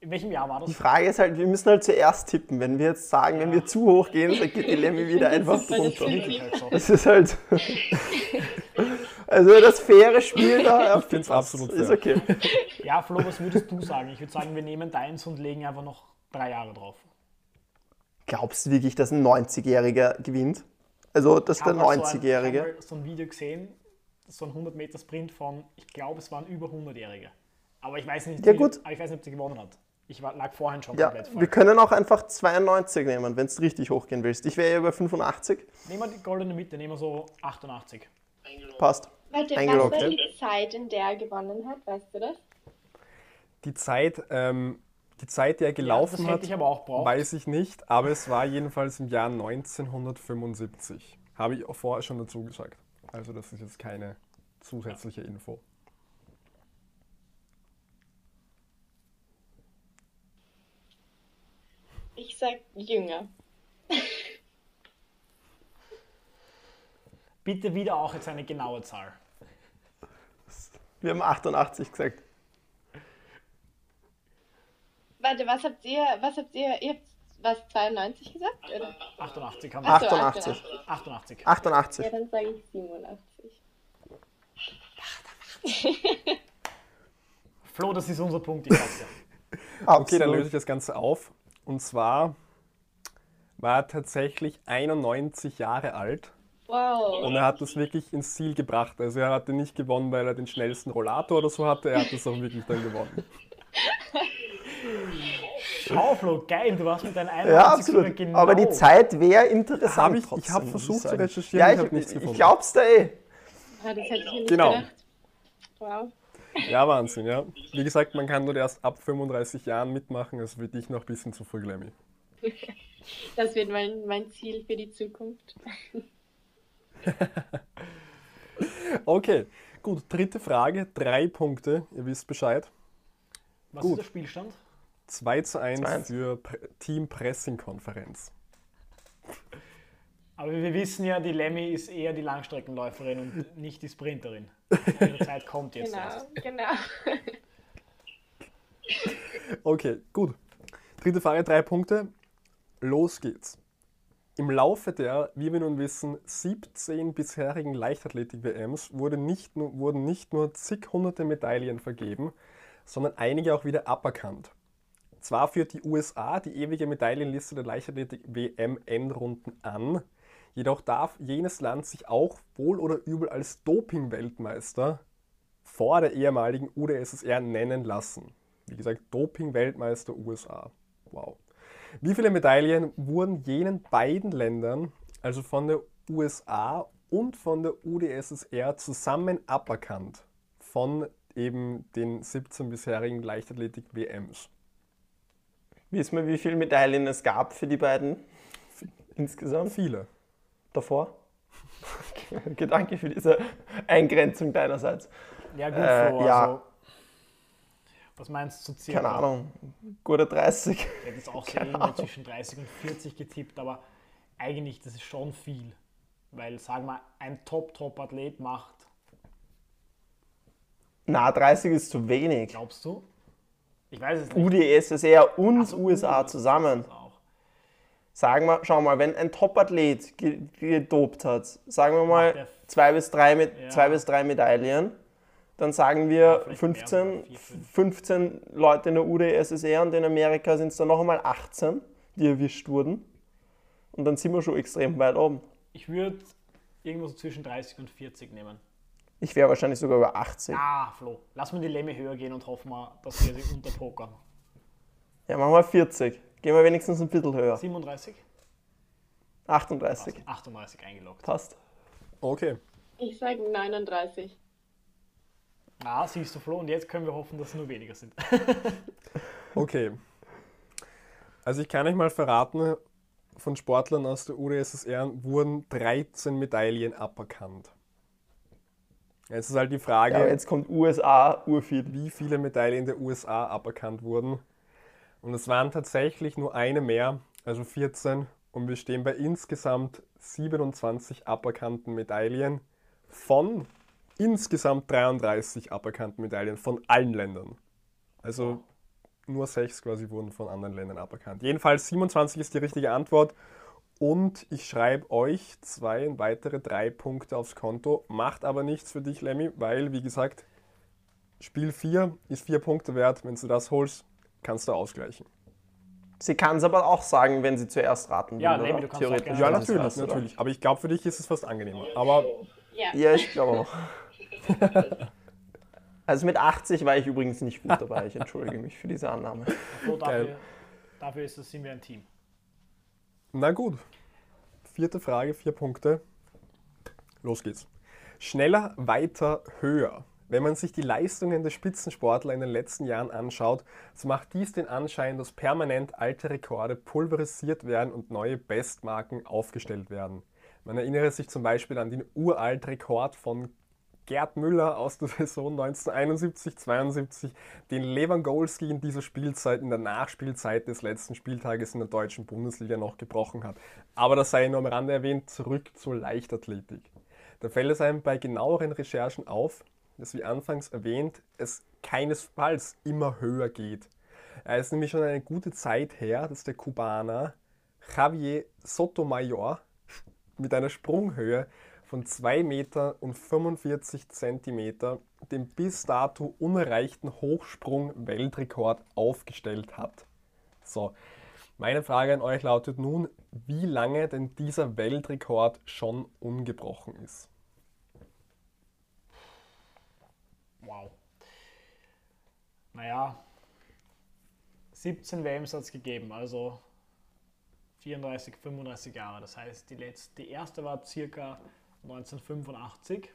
In welchem Jahr war
Die
das?
Frage ist halt, wir müssen halt zuerst tippen. Wenn wir jetzt sagen, wenn wir zu hoch gehen, dann geht die Lemmy wieder einfach
Das ist
drunter.
Halt.
Das ist halt. Also das faire Spiel da. Ich
find's absolut
Ist
fair.
okay.
Ja, Flo, was würdest du sagen? Ich würde sagen, wir nehmen deins und legen einfach noch drei Jahre drauf.
Glaubst du wirklich, dass ein 90-Jähriger gewinnt? Also, dass der
hab mal so ein-
90-Jährige.
Ich habe mal so ein Video gesehen, so ein 100 Meter Sprint von, ich glaube, es waren über 100-Jährige. Aber ich weiß nicht,
Ja,
wie-
gut.
aber ich weiß nicht, ob sie gewonnen hat. Ich war, lag vorhin schon
Ja,
komplett
wir
falsch.
können auch einfach 92 nehmen, wenn du richtig hochgehen willst. Ich wäre ja über 85.
Nehmen wir die goldene Mitte, nehmen wir so 88.
Passt.
Warte, was
Eingeloggt,
war
ja?
die Zeit, in der er gewonnen hat? Weißt du das?
Die Zeit, ähm, die Zeit, die er gelaufen
hätte
hat,
ich aber auch braucht.
weiß ich nicht, aber es war jedenfalls im Jahr 1975. Habe ich auch vorher schon dazu gesagt. Also das ist jetzt keine zusätzliche Info.
Ich sag jünger.
Bitte wieder auch jetzt eine genaue Zahl.
Wir haben 88 gesagt.
Warte, was habt ihr, was habt ihr, ihr habt was, 92 gesagt? Oder?
88 haben wir.
Ach so,
88.
88.
88.
Ja, dann sage ich 87.
Flo, das ist unser Punkt, ich sag's dir.
Okay, dann löse ich das Ganze auf. Und zwar war er tatsächlich 91 Jahre alt
Wow.
und er hat das wirklich ins Ziel gebracht. Also er hatte nicht gewonnen, weil er den schnellsten Rollator oder so hatte, er hat das auch wirklich dann gewonnen.
Schau, Flo, geil, du warst mit deinen 91
Ja, absolut.
genau.
Aber die Zeit wäre interessant.
Hab ich- ich
trotzdem,
hab
muss
versucht zu recherchieren,
Ja,
ich
ich,
hab nichts
ich,
gefunden.
ich glaub's da eh.
Ah, das hätte ich nicht
Genau.
gedacht. Wow.
Ja, Wahnsinn, ja. Wie gesagt, man kann dort erst ab 35 Jahren mitmachen, das wird dich noch ein bisschen zu früh, Lemmy.
Das wird mein, mein Ziel für die Zukunft.
Okay, gut, dritte Frage, drei Punkte, ihr wisst Bescheid.
Was
gut.
ist der Spielstand?
2 zu 1
2-1.
für Team Pressing-Konferenz.
Aber wir wissen ja, die Lemmy ist eher die Langstreckenläuferin und nicht die Sprinterin. Ihre Zeit kommt jetzt erst.
Genau, genau.
Okay, gut. Dritte Frage, drei Punkte. Los geht's. Im Laufe der, wie wir nun wissen, 17 bisherigen Leichtathletik-WMs wurde nicht nur, wurden nicht nur zig hunderte Medaillen vergeben, sondern einige auch wieder aberkannt. Zwar führt die USA die ewige Medaillenliste der Leichtathletik-WM-Endrunden an, jedoch darf jenes Land sich auch wohl oder übel als Doping-Weltmeister vor der ehemaligen UdSSR nennen lassen. Wie gesagt, Doping-Weltmeister USA. Wow. Wie viele Medaillen wurden jenen beiden Ländern, also von der USA und von der UdSSR, zusammen aberkannt von eben den 17 bisherigen Leichtathletik-WMs?
Wissen wir, wie viele Medaillen es gab für die beiden insgesamt
Viele.
Davor? Okay, danke für diese Eingrenzung deinerseits.
Ja, gut,
Äh,
Flo,
ja.
also. Was meinst du circa?
Keine Ahnung, gute 30.
Ich hätte jetzt auch so irgendwo zwischen 30 und 40 getippt, aber eigentlich, das ist schon viel. Weil, sagen wir, ein Top-Top-Athlet macht,
Na, 30 ist zu wenig.
glaubst du? Ich weiß es nicht.
UdSSR und
so,
USA zusammen.
Auch.
Sagen wir, schau mal, wenn ein Top-Athlet ge- gedopt hat, sagen wir mal zwei bis drei, mit,
Ja.
zwei bis drei Medaillen Dann sagen wir
Ja, vielleicht
15,
mehr, vier, fünf.
15 Leute in der UdSSR und in Amerika sind es dann noch einmal 18, die erwischt wurden. Und dann sind wir schon extrem weit oben.
Ich würde irgendwo so zwischen 30 und 40 nehmen.
Ich wäre wahrscheinlich sogar über 80.
Ah, Flo, lass mal die Lämme höher gehen und hoffen wir, dass wir sie unterpokern.
Ja, machen wir 40. Gehen wir wenigstens ein bisschen höher.
37?
38.
38 eingeloggt.
Passt.
Okay.
Ich sage 39.
Ah, siehst du, Flo, und jetzt können wir hoffen, dass es nur weniger sind.
Okay. Also ich kann euch mal verraten, von Sportlern aus der UdSSR wurden 13 Medaillen aberkannt. Jetzt ist halt die Frage,
Ja, jetzt kommt USA urviel.
wie viele Medaillen in der USA aberkannt wurden. Und es waren tatsächlich nur eine mehr, also 14. Und wir stehen bei insgesamt 27 aberkannten Medaillen von insgesamt 33 aberkannten Medaillen von allen Ländern. Also nur sechs quasi wurden von anderen Ländern aberkannt. Jedenfalls 27 ist die richtige Antwort. Und ich schreibe euch zwei weitere drei Punkte aufs Konto. Macht aber nichts für dich, Lemmy, weil, wie gesagt, Spiel 4 ist vier Punkte wert. Wenn du das holst, kannst du ausgleichen.
Sie kann es aber auch sagen, wenn sie zuerst raten
Ja,
will,
Lemmy,
oder?
du kannst auch
Theoretisch.
gerne
Ja,
Ja,
natürlich,
oder?
natürlich. Aber ich glaube, für dich ist es fast angenehmer. Aber
Ja.
Ja, ich glaube auch. Also mit 80 war ich übrigens nicht gut dabei. Ich entschuldige mich für diese Annahme.
Geil.
dafür, dafür ist es, sind wir ein Team.
na gut. Vierte Frage, vier Punkte. Los geht's. Schneller, weiter, höher. Wenn man sich die Leistungen der Spitzensportler in den letzten Jahren anschaut, so macht dies den Anschein, dass permanent alte Rekorde pulverisiert werden und neue Bestmarken aufgestellt werden. Man erinnere sich zum Beispiel an den uralt Rekord von Gerd Müller aus der Saison 1971-72, den Lewandowski in dieser Spielzeit, in der Nachspielzeit des letzten Spieltages in der deutschen Bundesliga noch gebrochen hat. Aber das sei nur am Rande erwähnt, zurück zur Leichtathletik. Da fällt es einem bei genaueren Recherchen auf, dass wie anfangs erwähnt, es keinesfalls immer höher geht. Es ist nämlich schon eine gute Zeit her, dass der Kubaner Javier Sotomayor mit einer Sprunghöhe von 2 Meter und 45 Zentimeter den bis dato unerreichten Hochsprung-Weltrekord aufgestellt hat. So, meine Frage an euch lautet nun, wie lange denn dieser Weltrekord schon ungebrochen ist.
Wow. Naja, 17 WMs hat es gegeben, also 34, 35 Jahre. Das heißt, die, letzte, die erste war circa 1985.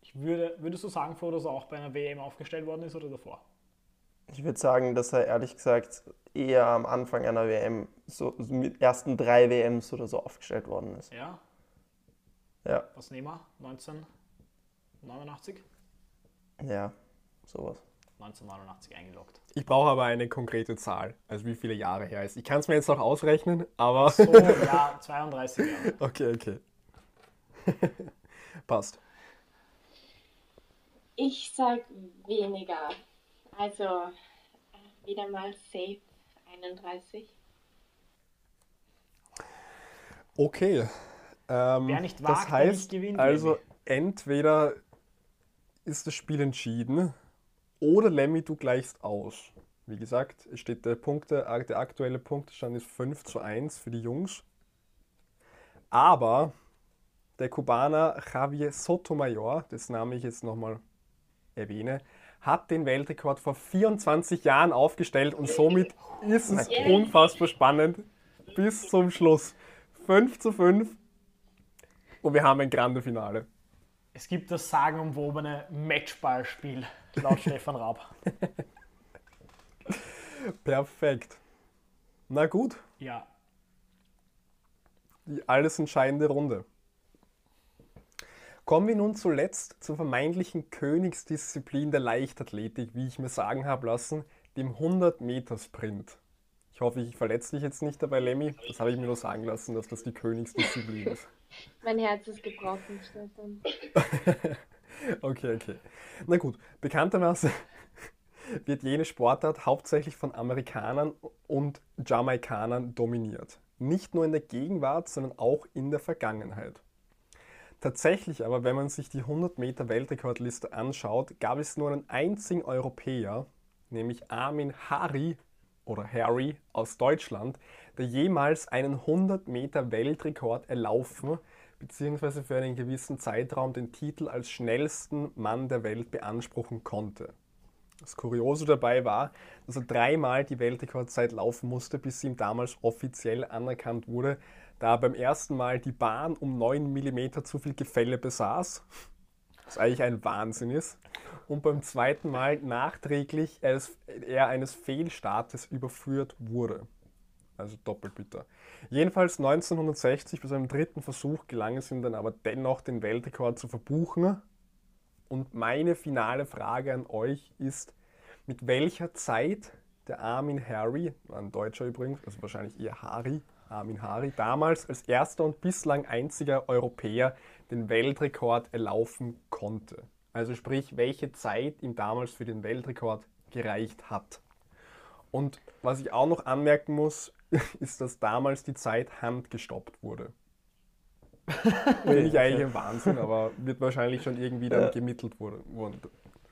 Ich würde, würdest du sagen, Flo, dass er auch bei einer WM aufgestellt worden ist oder davor?
Ich würde sagen, dass er ehrlich gesagt eher am Anfang einer WM, so so mit ersten drei WMs oder so aufgestellt worden ist.
Ja,
Ja,
was nehmen wir? 1989?
ja, sowas.
1989 eingeloggt.
Ich brauche aber eine konkrete Zahl, also wie viele Jahre her ist. Ich kann es mir jetzt noch ausrechnen, aber...
So, ja, 32 Jahre.
Okay, okay. Passt.
Ich sag weniger. Also äh, wieder mal safe 31.
Okay. Ähm,
Wer nicht
das
wagt, der
heißt,
nicht gewinnt,
also entweder ist das Spiel entschieden oder Lemmy, du gleichst aus. Wie gesagt, es steht der, Punkte, der aktuelle Punktestand ist 5 zu 1 für die Jungs. Aber der Kubaner Javier Sotomayor, dessen Name ich jetzt nochmal erwähne, hat den Weltrekord vor 24 Jahren aufgestellt und somit ist es
Okay.
unfassbar spannend bis zum Schluss. 5 zu 5 und wir haben ein grande Finale.
Es gibt das sagenumwobene Matchballspiel, laut Stefan Raab.
Perfekt. Na gut,
Ja,
die alles entscheidende Runde. Kommen wir nun zuletzt zur vermeintlichen Königsdisziplin der Leichtathletik, wie ich mir sagen habe lassen, dem 100-Meter-Sprint. Ich hoffe, ich verletze dich jetzt nicht dabei, Lemmy. Das habe ich mir nur sagen lassen, dass das die Königsdisziplin ist.
Mein Herz ist gebrochen, Stefan.
Okay, okay. Na gut, bekanntermaßen wird jene Sportart hauptsächlich von Amerikanern und Jamaikanern dominiert. Nicht nur in der Gegenwart, sondern auch in der Vergangenheit. Tatsächlich aber, wenn man sich die 100 Meter Weltrekordliste anschaut, gab es nur einen einzigen Europäer, nämlich Armin Hari oder Harry aus Deutschland, der jemals einen 100 Meter Weltrekord erlaufen bzw. für einen gewissen Zeitraum den Titel als schnellsten Mann der Welt beanspruchen konnte. Das Kuriose dabei war, dass er dreimal die Weltrekordzeit laufen musste, bis sie ihm damals offiziell anerkannt wurde, da er beim ersten Mal die Bahn um 9 mm zu viel Gefälle besaß, was eigentlich ein Wahnsinn ist, und beim zweiten Mal nachträglich er eines Fehlstartes überführt wurde. Also doppelt bitter. Jedenfalls 1960 bei seinem dritten Versuch gelang es ihm dann aber dennoch, den Weltrekord zu verbuchen. Und meine finale Frage an euch ist, mit welcher Zeit der Armin Harry, ein Deutscher übrigens, also wahrscheinlich eher Harry, Armin Hari, damals als erster und bislang einziger Europäer den Weltrekord erlaufen konnte. Also sprich, welche Zeit ihm damals für den Weltrekord gereicht hat. Und was ich auch noch anmerken muss, ist, dass damals die Zeit handgestoppt wurde. Finde ich eigentlich ein Wahnsinn, aber wird wahrscheinlich schon irgendwie dann gemittelt worden.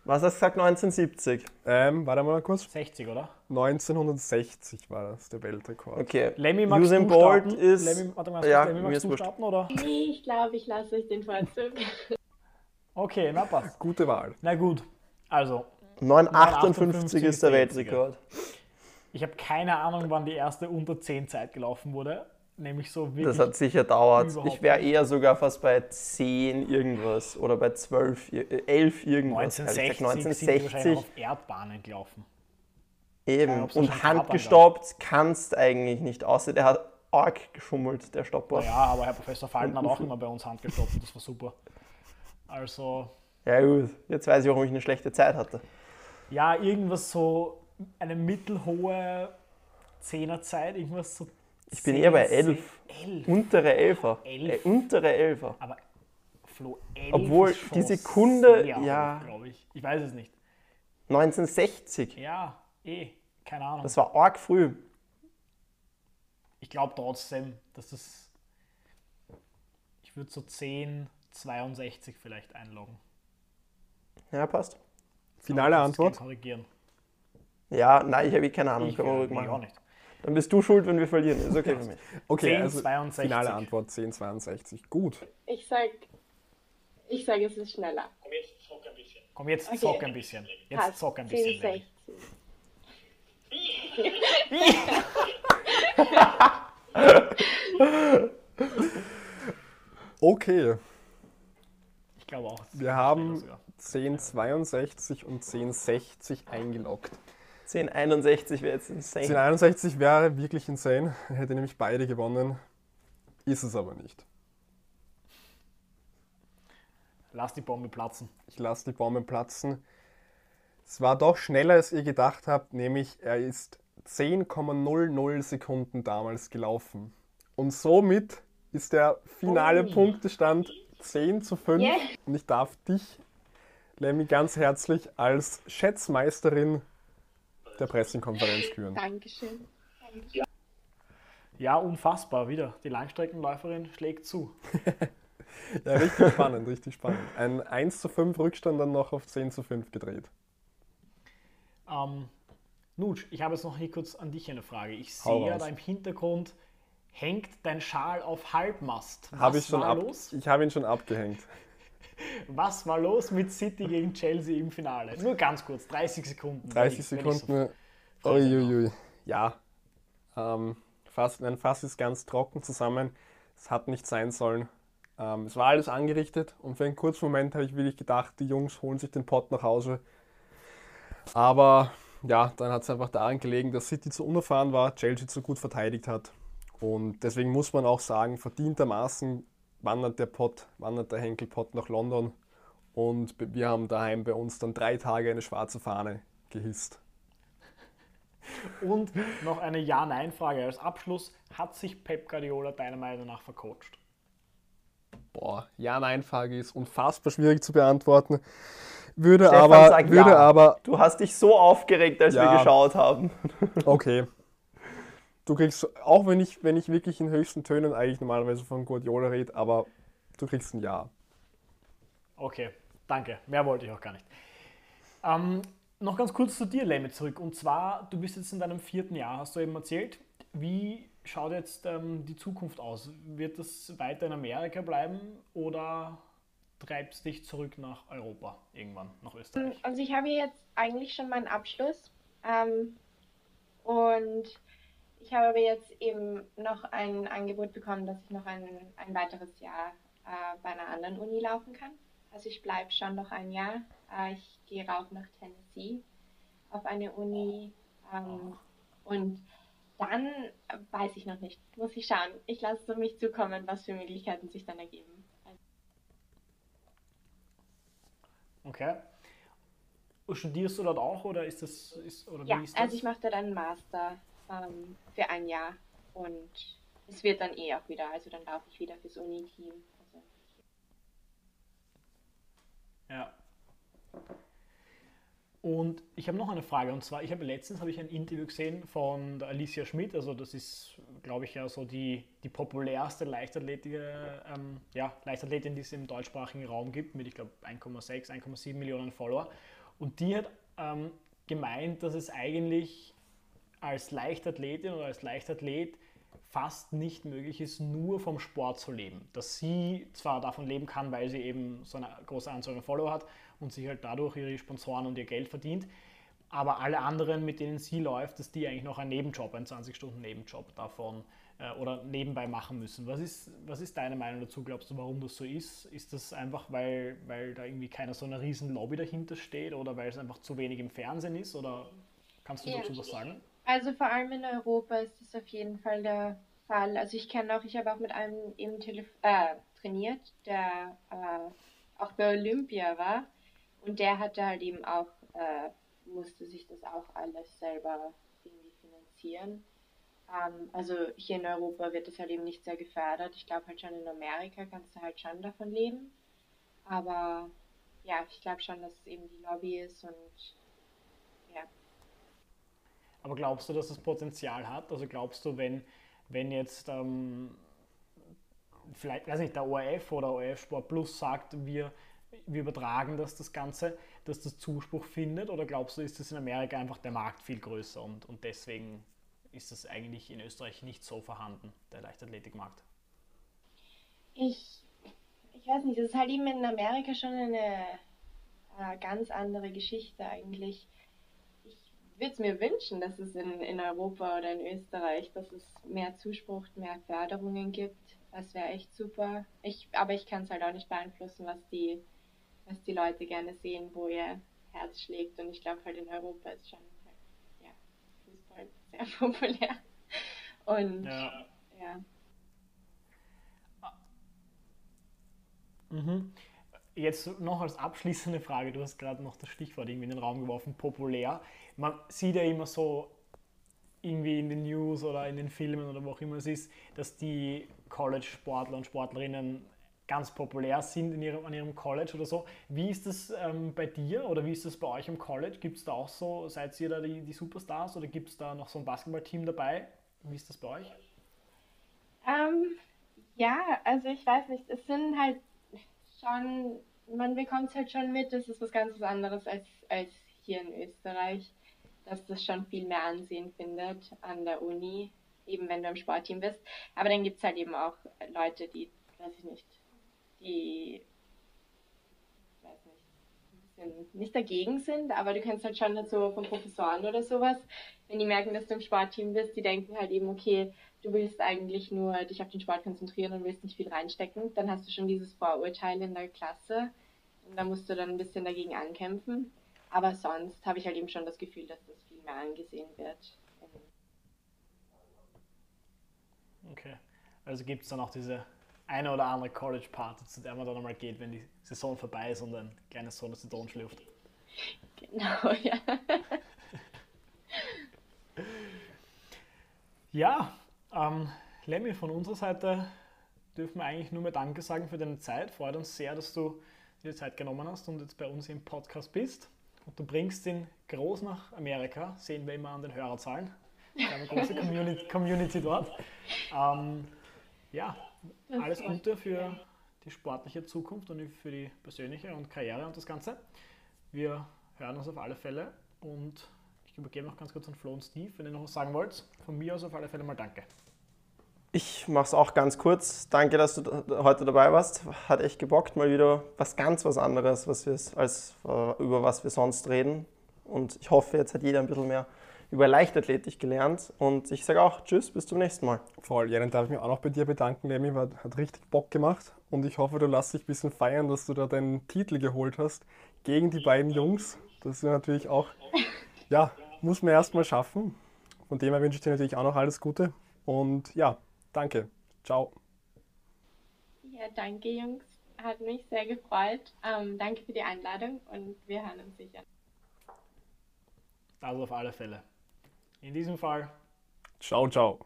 Was hast du gesagt, 1970?
Ähm, warte mal kurz.
60, oder?
1960 war das der Weltrekord.
Okay.
Lemmy, magst
Usain
du
Bolt
starten?
ist.
Lemmy, warte mal,
ja,
Lemmy, magst du
wurscht.
starten, oder?
Nee, ich glaube, ich lasse euch den Vorzug.
Okay, na passt.
Gute Wahl.
Na gut, also
958 ist der
9,58
Weltrekord.
Ich habe keine Ahnung, wann die erste unter 10 Zeit gelaufen wurde. Nämlich so wirklich.
Das hat sicher dauert. Ich wäre eher sogar fast bei 10 irgendwas oder bei 12, ir- äh, 11 irgendwas. Hab ich
1960,
gesagt,
sind die
1960
auf Erdbahnen gelaufen.
eben.
Schon
Und handgestoppt kannst eigentlich nicht, außer der hat arg geschummelt, der Stopper.
Ja, aber Herr Professor Falten hat auch immer bei uns handgestoppt das war super. Also,
Ja gut, jetzt weiß ich, warum ich eine schlechte Zeit hatte.
ja, irgendwas so, eine mittelhohe Zehnerzeit, irgendwas so.
Ich bin eher bei
10,
11.
11.
Untere Elfer.
Elf?
Äh, untere Elfer.
Aber Flo, 11
Obwohl
ist schon
die Sekunde,
sehr
ja.
glaube ich. Ich weiß es nicht.
1960.
Ja, eh, keine Ahnung.
Das war arg früh.
Ich glaube trotzdem, dass das. Ich würde so 10, 62 vielleicht einloggen.
Ja, passt.
Finale Antwort?
Korrigieren.
Ja, nein, ich habe eh keine Ahnung.
Ich,
Können wir
äh,
ruhig
nee, auch
machen.
nicht.
Dann bist du schuld, wenn wir verlieren. Ist okay für mich.
Okay,
10,
also
62.
finale Antwort 1062. Gut.
Ich sag, ich sag, es ist schneller.
Komm, jetzt
Okay.
zock ein bisschen. Jetzt
Passt.
zock ein bisschen.
10,
Lenny.
60.
Okay,
Ich glaube auch.
wir haben
sogar.
1062 und 1060 eingeloggt.
1061 wäre jetzt insane.
1061 wäre wirklich insane. Er hätte nämlich beide gewonnen. Ist es aber nicht.
Lass die Bombe platzen.
Ich lasse die Bombe platzen. Es war doch schneller, als ihr gedacht habt, nämlich er ist 10,00 Sekunden damals gelaufen. Und somit ist der finale
Oh.
Punktestand 10 zu 5.
Yeah.
Und ich darf dich, Lemmy, ganz herzlich als Schätzmeisterin der Pressekonferenz küren.
Dankeschön.
Ja, unfassbar wieder. Die Langstreckenläuferin schlägt zu.
Ja, richtig spannend, richtig spannend. Ein 1 zu 5 Rückstand dann noch auf 10 zu 5 gedreht.
Ähm, Nutsch, ich habe jetzt noch hier kurz an dich eine Frage. Ich
Hau
sehe ja
raus.
da im Hintergrund hängt dein Schal auf Halbmast. Was
Habe ich schon
war
ab,
los?
ich habe ihn schon abgehängt.
Was war los mit City gegen Chelsea im Finale? Nur ganz kurz, 30 Sekunden.
30
Wenn ich- wenn ich
Sekunden.
so-
Uiuiui. Ja. Ähm, Fass, ein Fass ist ganz trocken zusammen. Es hat nicht sein sollen. Ähm, es war alles angerichtet und für einen kurzen Moment habe ich wirklich gedacht, die Jungs holen sich den Pott nach Hause. Aber ja, dann hat es einfach daran gelegen, dass City zu unerfahren war, Chelsea zu gut verteidigt hat. Und deswegen muss man auch sagen, verdientermaßen wandert der Pott, wandert der Henkelpott nach London. Und wir haben daheim bei uns dann drei Tage eine schwarze Fahne gehisst.
Und noch eine Ja-Nein-Frage als Abschluss. Hat sich Pep Guardiola deiner Meinung nach vercoacht?
Boah, Ja-Nein-Frage ist unfassbar schwierig zu beantworten. Würde
Stefan
aber,
sagt
würde
ja.
aber,
Du hast dich so aufgeregt, als
Ja.
wir geschaut haben.
okay. Du kriegst, auch wenn ich, wenn ich wirklich in höchsten Tönen eigentlich normalerweise von Guardiola rede, aber du kriegst ein Ja.
Okay, danke. Mehr wollte ich auch gar nicht. Ähm, noch ganz kurz zu dir, Lemme, zurück. Und zwar, du bist jetzt in deinem vierten Jahr, hast du eben erzählt. Wie schaut jetzt ähm, die Zukunft aus? Wird das weiter in Amerika bleiben oder treibst dich zurück nach Europa irgendwann, nach Österreich?
Also ich habe jetzt eigentlich schon meinen Abschluss ähm, und ich habe aber jetzt eben noch ein Angebot bekommen, dass ich noch ein, ein weiteres Jahr äh, bei einer anderen Uni laufen kann. Also ich bleibe schon noch ein Jahr. Äh, ich gehe rauf nach Tennessee auf eine Uni ähm, und dann weiß ich noch nicht. Muss ich schauen. Ich lasse mich zukommen, was für Möglichkeiten sich dann ergeben.
Okay. Und studierst du dort auch oder ist das ist, oder
ja,
wie ist das?
also ich mache dort einen Master ähm, für ein Jahr und es wird dann eh auch wieder, also dann laufe ich wieder fürs Uni-Team. Also,
Ja. Und ich habe noch eine Frage und zwar, ich habe letztens habe ich ein Interview gesehen von der Alicia Schmidt, also das ist, glaube ich, ja so die, die populärste ähm, ja, Leichtathletin, die es im deutschsprachigen Raum gibt, mit ich glaube 1,6, 1,7 Millionen Follower. Und die hat ähm, gemeint, dass es eigentlich als Leichtathletin oder als Leichtathlet fast nicht möglich ist, nur vom Sport zu leben. Dass sie zwar davon leben kann, weil sie eben so eine große Anzahl an Follower hat und sich halt dadurch ihre Sponsoren und ihr Geld verdient, aber alle anderen, mit denen sie läuft, dass die eigentlich noch einen Nebenjob, einen 20-Stunden-Nebenjob davon äh, oder nebenbei machen müssen. Was ist, was ist deine Meinung dazu? Glaubst du, warum das so ist? Ist das einfach, weil, weil da irgendwie keine so eine riesen Lobby dahinter steht oder weil es einfach zu wenig im Fernsehen ist? Oder kannst du
Ja.
dazu was sagen?
Also vor allem in Europa ist das auf jeden Fall der Fall. Also ich kenne auch, ich habe auch mit einem eben Telef äh, trainiert, der äh, auch bei Olympia war und der hatte halt eben auch, äh, musste sich das auch alles selber irgendwie finanzieren. Ähm, also hier in Europa wird das halt eben nicht sehr gefördert. Ich glaube halt schon in Amerika kannst du halt schon davon leben. Aber ja, ich glaube schon, dass es eben die Lobby ist und.
Aber glaubst du, dass es Potenzial hat? Also glaubst du, wenn, wenn jetzt ähm, vielleicht, weiß nicht, der ORF oder ORF Sport Plus sagt, wir, wir übertragen das, das Ganze, dass das Zuspruch findet? Oder glaubst du, ist das in Amerika einfach der Markt viel größer und, und deswegen ist das eigentlich in Österreich nicht so vorhanden, der Leichtathletikmarkt?
Ich, ich weiß nicht, das ist halt eben in Amerika schon eine äh, ganz andere Geschichte eigentlich. Ich würde es mir wünschen, dass es in, in Europa oder in Österreich, dass es mehr Zuspruch, mehr Förderungen gibt. Das wäre echt super. Ich, aber ich kann es halt auch nicht beeinflussen, was die, was die Leute gerne sehen, wo ihr Herz schlägt. Und ich glaube halt in Europa ist schon halt, ja, Fußball sehr populär. Und
Ja.
ja.
Mhm. Jetzt noch als abschließende Frage, du hast gerade noch das Stichwort irgendwie in den Raum geworfen, populär. Man sieht ja immer so irgendwie in den News oder in den Filmen oder wo auch immer es ist, dass die College-Sportler und Sportlerinnen ganz populär sind in ihrem, an ihrem College oder so. Wie ist das ähm, bei dir oder wie ist das bei euch im College? Gibt es da auch so, seid ihr da die, die Superstars oder gibt es da noch so ein Basketballteam dabei? Wie ist das bei euch?
Ähm, ja, also ich weiß nicht, es sind halt schon, man bekommt es halt schon mit, das ist was ganz anderes als, als hier in Österreich, dass das schon viel mehr Ansehen findet an der Uni, eben wenn du im Sportteam bist. Aber dann gibt es halt eben auch Leute, die, weiß ich nicht, die, weiß nicht, ein bisschen nicht dagegen sind, aber du kannst halt schon so von Professoren oder sowas, wenn die merken, dass du im Sportteam bist, die denken halt eben, okay, du willst eigentlich nur dich auf den Sport konzentrieren und willst nicht viel reinstecken, dann hast du schon dieses Vorurteil in der Klasse und da musst du dann ein bisschen dagegen ankämpfen. Aber sonst habe ich halt eben schon das Gefühl, dass das viel mehr angesehen wird.
Okay. Also gibt es dann auch diese eine oder andere College-Party, zu der man dann einmal geht, wenn die Saison vorbei ist und ein kleines Sonnenzitronen schlürft.
Genau, ja.
Ja, ähm, Lemmy, von unserer Seite dürfen wir eigentlich nur mehr Danke sagen für deine Zeit. Freut uns sehr, dass du dir Zeit genommen hast und jetzt bei uns im Podcast bist. Und du bringst den groß nach Amerika, sehen wir immer an den Hörerzahlen. Wir haben eine große Community, Community dort. Ähm, ja, alles Gute für die sportliche Zukunft und für die persönliche und Karriere und das Ganze. Wir hören uns auf alle Fälle und ich übergebe noch ganz kurz an Flo und Steve, wenn ihr noch was sagen wollt. Von mir aus auf alle Fälle mal danke.
Ich mache es auch ganz kurz. Danke, dass du heute dabei warst. Hat echt gebockt. Mal wieder was ganz was anderes, was als äh, über was wir sonst reden. Und ich hoffe, jetzt hat jeder ein bisschen mehr über Leichtathletik gelernt. Und ich sage auch Tschüss, bis zum nächsten Mal.
Voll, ja, dann darf ich mich auch noch bei dir bedanken, Lemmy, hat richtig Bock gemacht. Und ich hoffe, du lässt dich ein bisschen feiern, dass du da deinen Titel geholt hast gegen die beiden Jungs. Das ist natürlich auch, ja, muss man erstmal schaffen. Von dem her wünsche ich dir natürlich auch noch alles Gute. Und ja, Danke. Ciao.
Ja, danke, Jungs. Hat mich sehr gefreut. Ähm, danke für die Einladung und wir hören uns sicher.
Das auf alle Fälle. In diesem Fall.
Ciao, ciao.